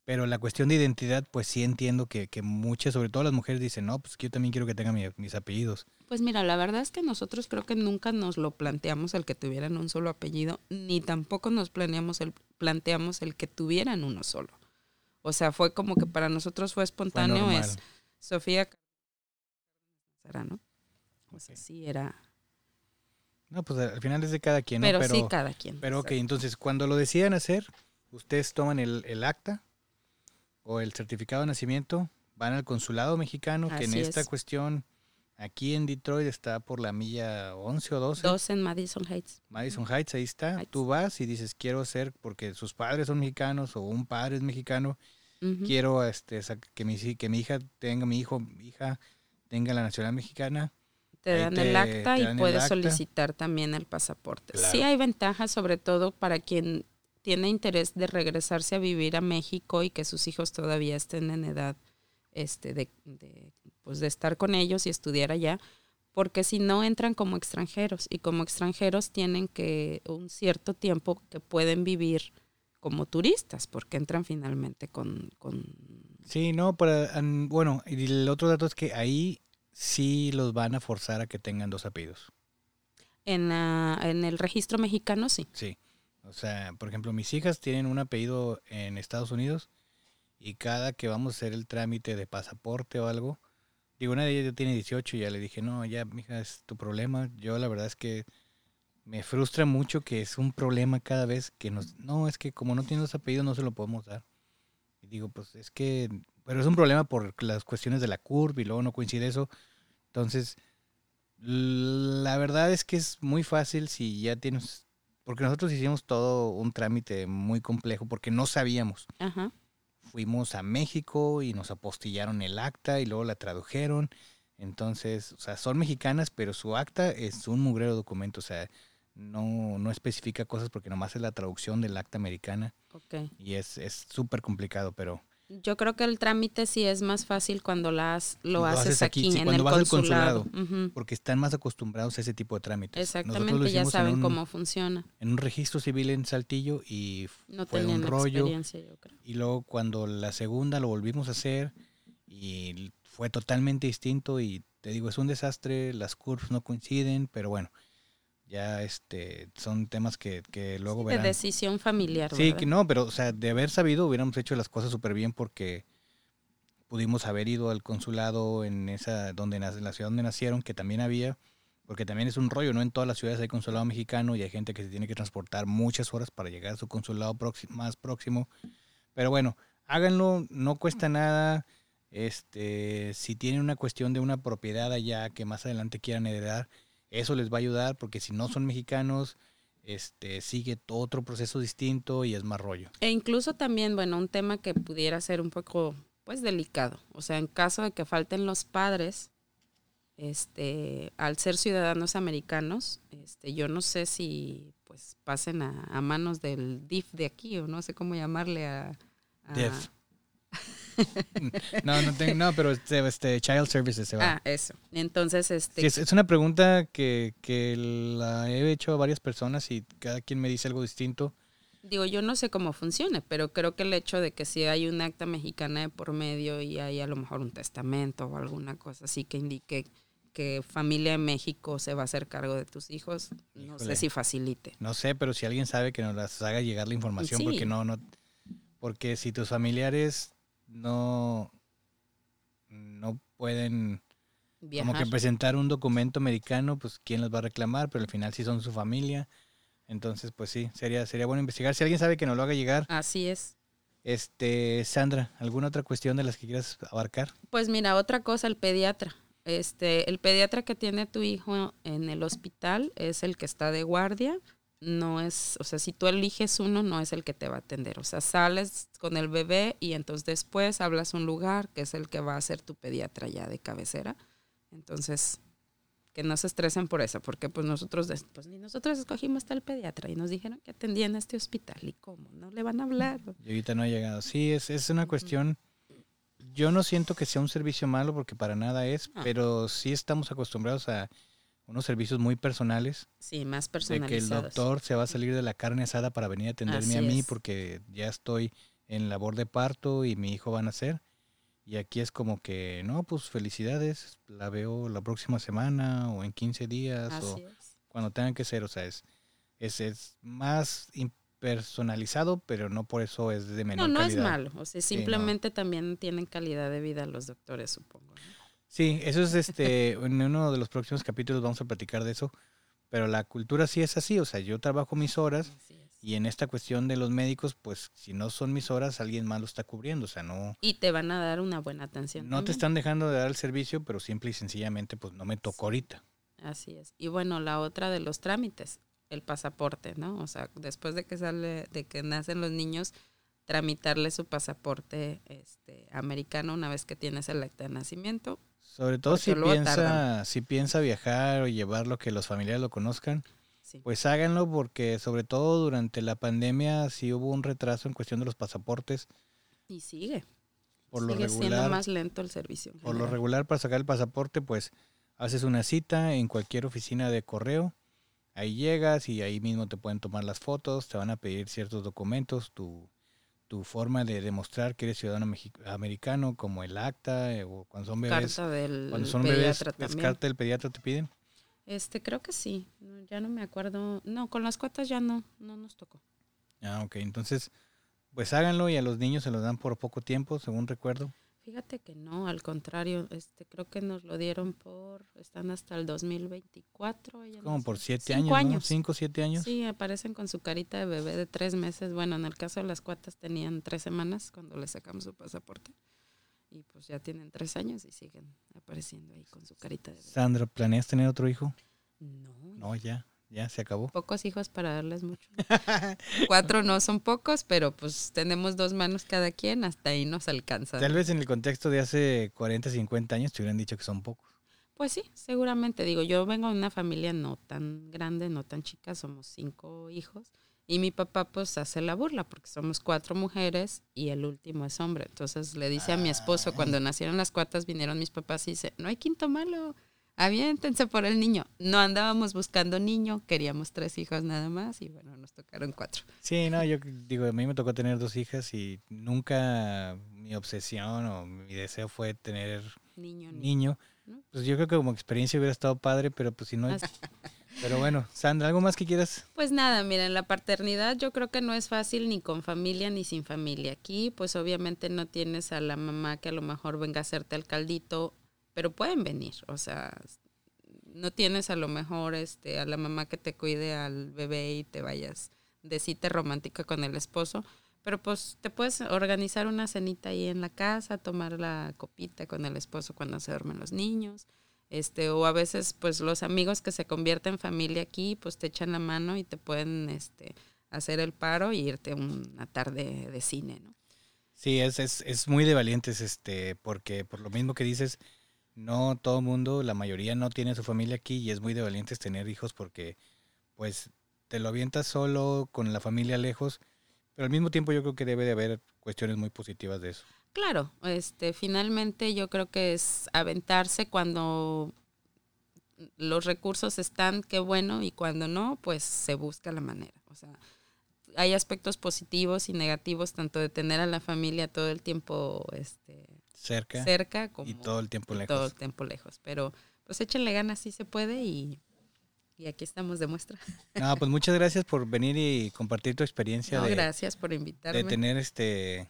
S1: Pero la cuestión de identidad, pues sí entiendo que, que muchas, sobre todo las mujeres, dicen, no, pues que yo también quiero que tengan mi- mis apellidos.
S2: Pues mira, la verdad es que nosotros creo que nunca nos lo planteamos el que tuvieran un solo apellido, ni tampoco nos planeamos el, planteamos el que tuvieran uno solo. O sea, fue como que para nosotros fue espontáneo, es Sofía será, ¿no? O sea,
S1: Ok.
S2: sí era.
S1: No, pues al final es de cada quien, ¿no?
S2: Pero, sí, cada quien.
S1: Pero ok, entonces cuando lo decidan hacer, ustedes toman el, el acta o el certificado de nacimiento, van al consulado mexicano, que en esta
S2: es.
S1: cuestión, aquí en Detroit está por la milla 11 o 12.
S2: Dos en Madison Heights.
S1: Madison Heights, ahí está.
S2: Heights.
S1: Tú vas y dices, quiero ser, porque sus padres son mexicanos o un padre es mexicano, quiero este, que, mi, que mi hija tenga, mi hijo, mi hija tenga la nacionalidad mexicana.
S2: Te dan
S1: te-
S2: el acta y puedes
S1: acta.
S2: solicitar también el pasaporte.
S1: Claro.
S2: Sí hay ventajas, sobre todo para quien tiene interés de regresarse a vivir a México y que sus hijos todavía estén en edad este, de, de, pues de estar con ellos y estudiar allá, porque si no entran como extranjeros y como extranjeros tienen que un cierto tiempo que pueden vivir como turistas, porque entran finalmente con, con
S1: Sí, no, para, an- bueno, y el otro dato es que ahí sí los van a forzar a que tengan dos apellidos.
S2: en, la- en el registro mexicano, sí.
S1: Sí. O sea, por ejemplo, mis hijas tienen un apellido en Estados Unidos y cada que vamos a hacer el trámite de pasaporte o algo, digo, una de ellas ya tiene 18 y ya le dije, no, ya, mija, es tu problema. Yo la verdad es que me frustra mucho que es un problema cada vez que nos... No, es que como no tiene dos apellidos no se lo podemos dar. Y digo, pues es que... Pero es un problema por las cuestiones de la curva y luego no coincide eso. Entonces, la verdad es que es muy fácil si ya tienes... Porque nosotros hicimos todo un trámite muy complejo porque no sabíamos.
S2: Ajá.
S1: Fuimos a México y nos apostillaron el acta y luego la tradujeron. Entonces, o sea, son mexicanas, pero su acta es un mugrero documento. O sea, no, no especifica cosas porque nomás es la traducción del acta americana
S2: Ok.
S1: y es es súper complicado, pero
S2: Yo creo que el trámite sí es más fácil cuando las, lo,
S1: Lo
S2: haces,
S1: haces aquí,
S2: aquí,
S1: sí,
S2: en
S1: cuando
S2: el
S1: vas al
S2: consulado.
S1: Porque están más acostumbrados a ese tipo de trámites.
S2: Exactamente, ya saben
S1: un-
S2: cómo funciona.
S1: En un registro civil en Saltillo y
S2: No
S1: fue un rollo.
S2: experiencia, yo creo.
S1: Y luego cuando la segunda lo volvimos a hacer y fue totalmente distinto y te digo, es un desastre, las curvas no coinciden, pero bueno, ya este son temas que, que luego
S2: De
S1: verán.
S2: decisión familiar,
S1: Sí,
S2: ¿verdad?
S1: que no, pero o sea, de haber sabido hubiéramos hecho las cosas súper bien porque pudimos haber ido al consulado en esa donde en la ciudad donde nacieron, que también había, porque también es un rollo, no en todas las ciudades hay consulado mexicano y hay gente que se tiene que transportar muchas horas para llegar a su consulado próximo, más próximo. Pero bueno, háganlo, no cuesta nada. Este, si tienen una cuestión de una propiedad allá que más adelante quieran heredar, eso les va a ayudar porque si no son mexicanos, este sigue otro proceso distinto y es más rollo.
S2: E incluso también, bueno, un tema que pudiera ser un poco, pues, delicado. O sea, en caso de que falten los padres, este, al ser ciudadanos americanos, este, yo no sé si, pues, pasen a, a manos del DIF de aquí, o no sé cómo llamarle a... a-
S1: DIF. No, no, tengo, no, pero este, este Child Services se va.
S2: Ah, eso. Entonces, este,
S1: Sí, es, es una pregunta que, que la he hecho a varias personas y cada quien me dice algo distinto.
S2: Digo, yo no sé cómo funcione, pero creo que el hecho de que si hay un acta mexicana de por medio y hay a lo mejor un testamento o alguna cosa así que indique que familia de México se va a hacer cargo de tus hijos, no
S1: Híjole.
S2: sé si facilite.
S1: No sé, pero si alguien sabe que nos las haga llegar la información,
S2: Sí.
S1: porque no, no, porque si tus familiares no, no pueden
S2: Viajar.
S1: como que presentar un documento americano, pues quién los va a reclamar, pero al final sí son su familia. Entonces, pues sí, sería, sería bueno investigar. Si alguien sabe que nos lo haga llegar,
S2: Así es.
S1: este, Sandra, ¿alguna otra cuestión de las que quieras abarcar?
S2: Pues mira, otra cosa, el pediatra. Este, el pediatra que tiene tu hijo en el hospital es el que está de guardia. No es, o sea, si tú eliges uno, no es el que te va a atender. O sea, sales con el bebé y entonces después hablas un lugar que es el que va a ser tu pediatra ya de cabecera. Entonces, que no se estresen por eso, porque pues nosotros, pues ni nosotros escogimos tal pediatra y nos dijeron que atendían a este hospital y cómo, no le van a hablar.
S1: Y ahorita no ha llegado. Sí, es, es una cuestión. Yo no siento que sea un servicio malo porque para nada es,
S2: No.
S1: pero sí estamos acostumbrados a unos servicios muy personales.
S2: Sí, más
S1: De que el
S2: personalizados.
S1: doctor se va a salir de la carne asada para venir a atenderme a mí
S2: es.
S1: porque ya estoy en labor de parto y mi hijo va a nacer. Y aquí es como que, no, pues felicidades, la veo la próxima semana o en 15 días o
S2: Así es.
S1: cuando tengan que ser. O sea, es, es, es más impersonalizado, pero no por eso es de
S2: No,
S1: menor
S2: no es
S1: calidad.
S2: malo. O sea,
S1: no.
S2: simplemente también tienen calidad de vida los doctores, supongo.
S1: Sí, eso es este, en uno de los próximos capítulos vamos a platicar de eso, pero la cultura sí es así, o sea, yo trabajo mis horas y en esta cuestión de los médicos, pues si no son mis horas, alguien más lo está cubriendo, o sea, no,
S2: Y te van a dar una buena atención.
S1: no te están dejando de dar el servicio, pero simple y sencillamente, pues no me tocó ahorita.
S2: Así es. Y bueno, la otra de los trámites, el pasaporte, ¿no? O sea, después de que sale, de que nacen los niños, tramitarle su pasaporte este, americano una vez que tienes el acta de nacimiento.
S1: Sobre todo si piensa,
S2: tardan.
S1: si piensa viajar o llevarlo que los familiares lo conozcan,
S2: Sí.
S1: pues háganlo porque sobre todo durante la pandemia sí hubo un retraso en cuestión de los pasaportes.
S2: Y sigue.
S1: Por lo
S2: sigue siendo
S1: regular,
S2: más lento el servicio.
S1: por lo regular para sacar el pasaporte, pues haces una cita en cualquier oficina de correo. Ahí llegas y ahí mismo te pueden tomar las fotos, te van a pedir ciertos documentos, tu, tu forma de demostrar que eres ciudadano americano, como el acta, eh, o cuando son bebés.
S2: Carta del
S1: Cuando son bebés, ¿es carta del pediatra te piden?
S2: Este, creo que sí. No, ya no me acuerdo. No, con las cuotas ya no, no nos tocó.
S1: Ah, ok. Entonces, pues háganlo y a los niños se los dan por poco tiempo, según recuerdo.
S2: Fíjate que no, al contrario, este, creo que nos lo dieron por, están hasta el 2024. ella
S1: Como
S2: nació-
S1: por siete
S2: Cinco
S1: años, ¿no?
S2: años.
S1: Cinco, siete años.
S2: Sí, aparecen con su carita de bebé de tres meses. Bueno, en el caso de las cuatas tenían tres semanas cuando le sacamos su pasaporte. Y pues ya tienen tres años y siguen apareciendo ahí con su carita de bebé.
S1: Sandra, ¿planeas tener otro hijo?
S2: No,
S1: No, ya, ya se acabó.
S2: pocos hijos para darles mucho. Cuatro no son pocos, pero pues tenemos dos manos cada quien, hasta ahí nos alcanza.
S1: Tal vez en el contexto de hace 40, 50 años te hubieran dicho que son pocos.
S2: Pues sí, seguramente. Digo, yo vengo de una familia no tan grande, no tan chica, somos cinco hijos. Y mi papá pues hace la burla porque somos cuatro mujeres y el último es hombre. Entonces le dice a mi esposo, cuando nacieron las cuatas, vinieron mis papás y dice, no hay quinto malo, aviéntense por el niño. No andábamos buscando niño, queríamos tres hijos nada más y bueno, nos tocaron cuatro.
S1: Sí, no, yo digo, a mí me tocó tener dos hijas y nunca mi obsesión o mi deseo fue tener
S2: Niño, niño.
S1: Pues yo creo que como experiencia hubiera estado padre, pero pues si no...
S2: Así.
S1: Pero bueno, Sandra, ¿algo más que quieras?
S2: Pues nada, miren, la paternidad yo creo que no es fácil ni con familia ni sin familia. Aquí, pues obviamente no tienes a la mamá que a lo mejor venga a hacerte el caldito, pero pueden venir, o sea, no tienes a lo mejor este a la mamá que te cuide al bebé y te vayas de cita romántica con el esposo, pero pues te puedes organizar una cenita ahí en la casa, tomar la copita con el esposo cuando se duermen los niños este o a veces pues los amigos que se convierten en familia aquí pues te echan la mano y te pueden este hacer el paro y irte una tarde de cine no
S1: Sí, es, es, es muy de valientes, este, porque por lo mismo que dices, no todo mundo, la mayoría no tiene su familia aquí y es muy de valientes tener hijos porque, pues, te lo avientas solo con la familia lejos, pero al mismo tiempo yo creo que debe de haber cuestiones muy positivas de eso.
S2: claro este finalmente yo creo que es aventarse cuando los recursos están qué bueno y cuando no pues se busca la manera o sea hay aspectos positivos y negativos tanto de tener a la familia todo el tiempo este
S1: Cerca
S2: cerca como
S1: y todo el tiempo lejos.
S2: todo el tiempo lejos. Pero pues échenle ganas, sí se puede y, y aquí estamos de muestra.
S1: No, pues muchas gracias por venir y compartir tu experiencia
S2: No,
S1: de,
S2: gracias por invitarme.
S1: de tener este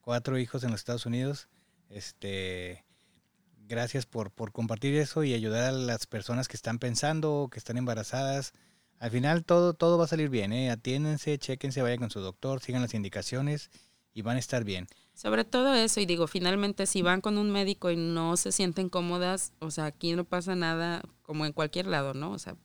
S1: cuatro hijos en los Estados Unidos. Este gracias por, por compartir eso y ayudar a las personas que están pensando, que están embarazadas. Al final todo, todo va a salir bien, ¿eh? Atiéndense, chéquense, vayan con su doctor, sigan las indicaciones y van a estar bien.
S2: Sobre todo eso, y digo, finalmente si van con un médico y no se sienten cómodas, o sea, aquí no pasa nada como en cualquier lado, ¿no? O sea,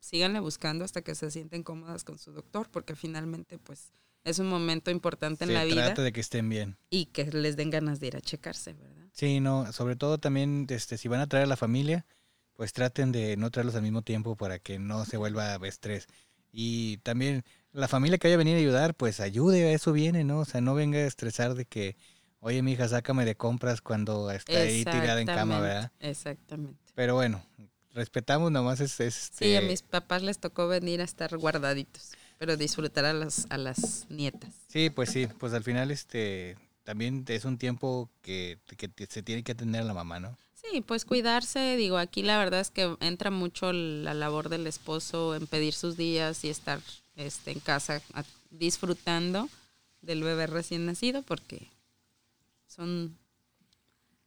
S2: síganle buscando hasta que se sienten cómodas con su doctor, porque finalmente pues es un momento importante en
S1: Se
S2: la vida
S1: trata de que estén bien.
S2: y que les den ganas de ir a checarse, ¿verdad?
S1: Sí, no, sobre todo también este, si van a traer a la familia, pues traten de no traerlos al mismo tiempo para que no se vuelva estrés. Y también la familia que vaya a venir a ayudar, pues ayude, a eso viene, ¿no? O sea, no venga a estresar de que, oye, mi hija, sácame de compras cuando está ahí tirada en cama, ¿verdad?
S2: Exactamente.
S1: Pero bueno, respetamos, nomás es... es,
S2: Sí, a
S1: este,
S2: mis papás les tocó venir a estar guardaditos, pero disfrutar a las, a las nietas.
S1: Sí, pues sí, pues al final este también es un tiempo que, que se tiene que atender a la mamá, ¿no?
S2: Sí, pues cuidarse, digo, aquí la verdad es que entra mucho la labor del esposo en pedir sus días y estar este, en casa a- disfrutando del bebé recién nacido porque son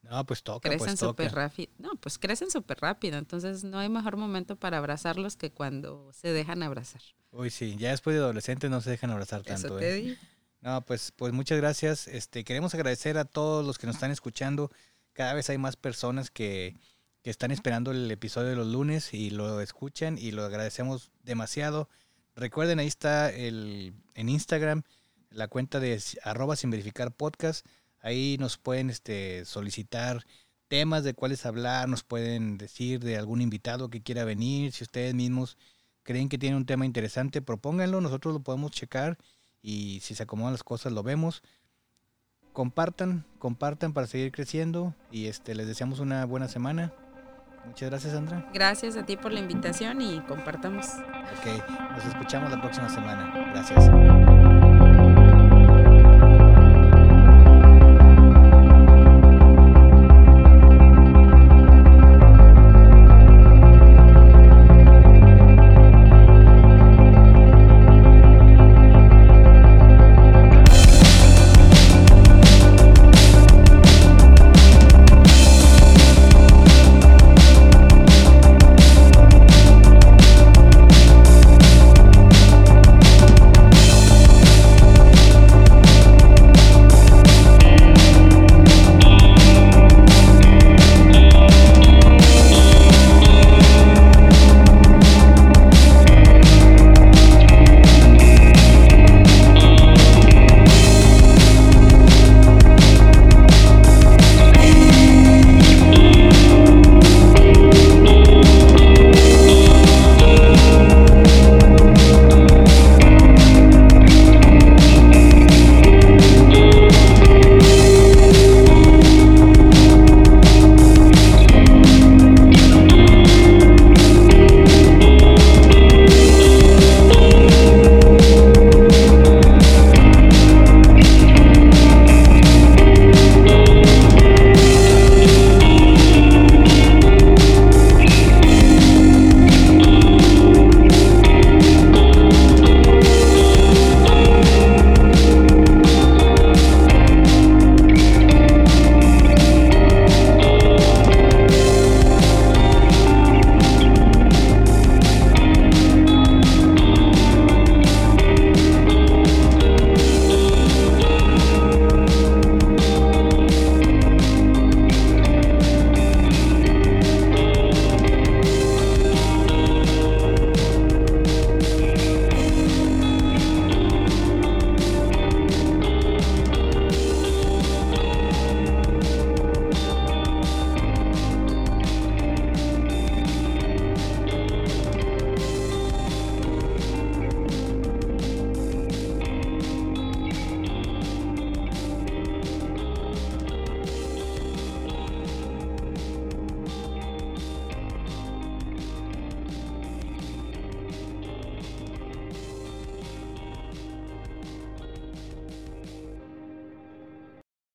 S1: No, pues toca,
S2: crecen
S1: pues
S2: súper rápido. No, pues crecen súper rápido. Entonces no hay mejor momento para abrazarlos que cuando se dejan abrazar.
S1: Uy, sí, ya después de adolescentes no se dejan abrazar
S2: Eso
S1: tanto.
S2: te
S1: ¿eh?
S2: digo.
S1: No, pues, pues muchas gracias. Este, queremos agradecer a todos los que nos están escuchando. Cada vez hay más personas que, que están esperando el episodio de los lunes y lo escuchan y lo agradecemos demasiado. Recuerden, ahí está el, en Instagram la cuenta de arroba sin verificar podcast. Ahí nos pueden este, solicitar temas de cuáles hablar, nos pueden decir de algún invitado que quiera venir. Si ustedes mismos creen que tiene un tema interesante, propónganlo, nosotros lo podemos checar y si se acomodan las cosas lo vemos. Compartan, compartan para seguir creciendo y este les deseamos una buena semana. Muchas gracias, Sandra.
S2: Gracias a ti por la invitación y compartamos.
S1: Ok, nos escuchamos la próxima semana. Gracias.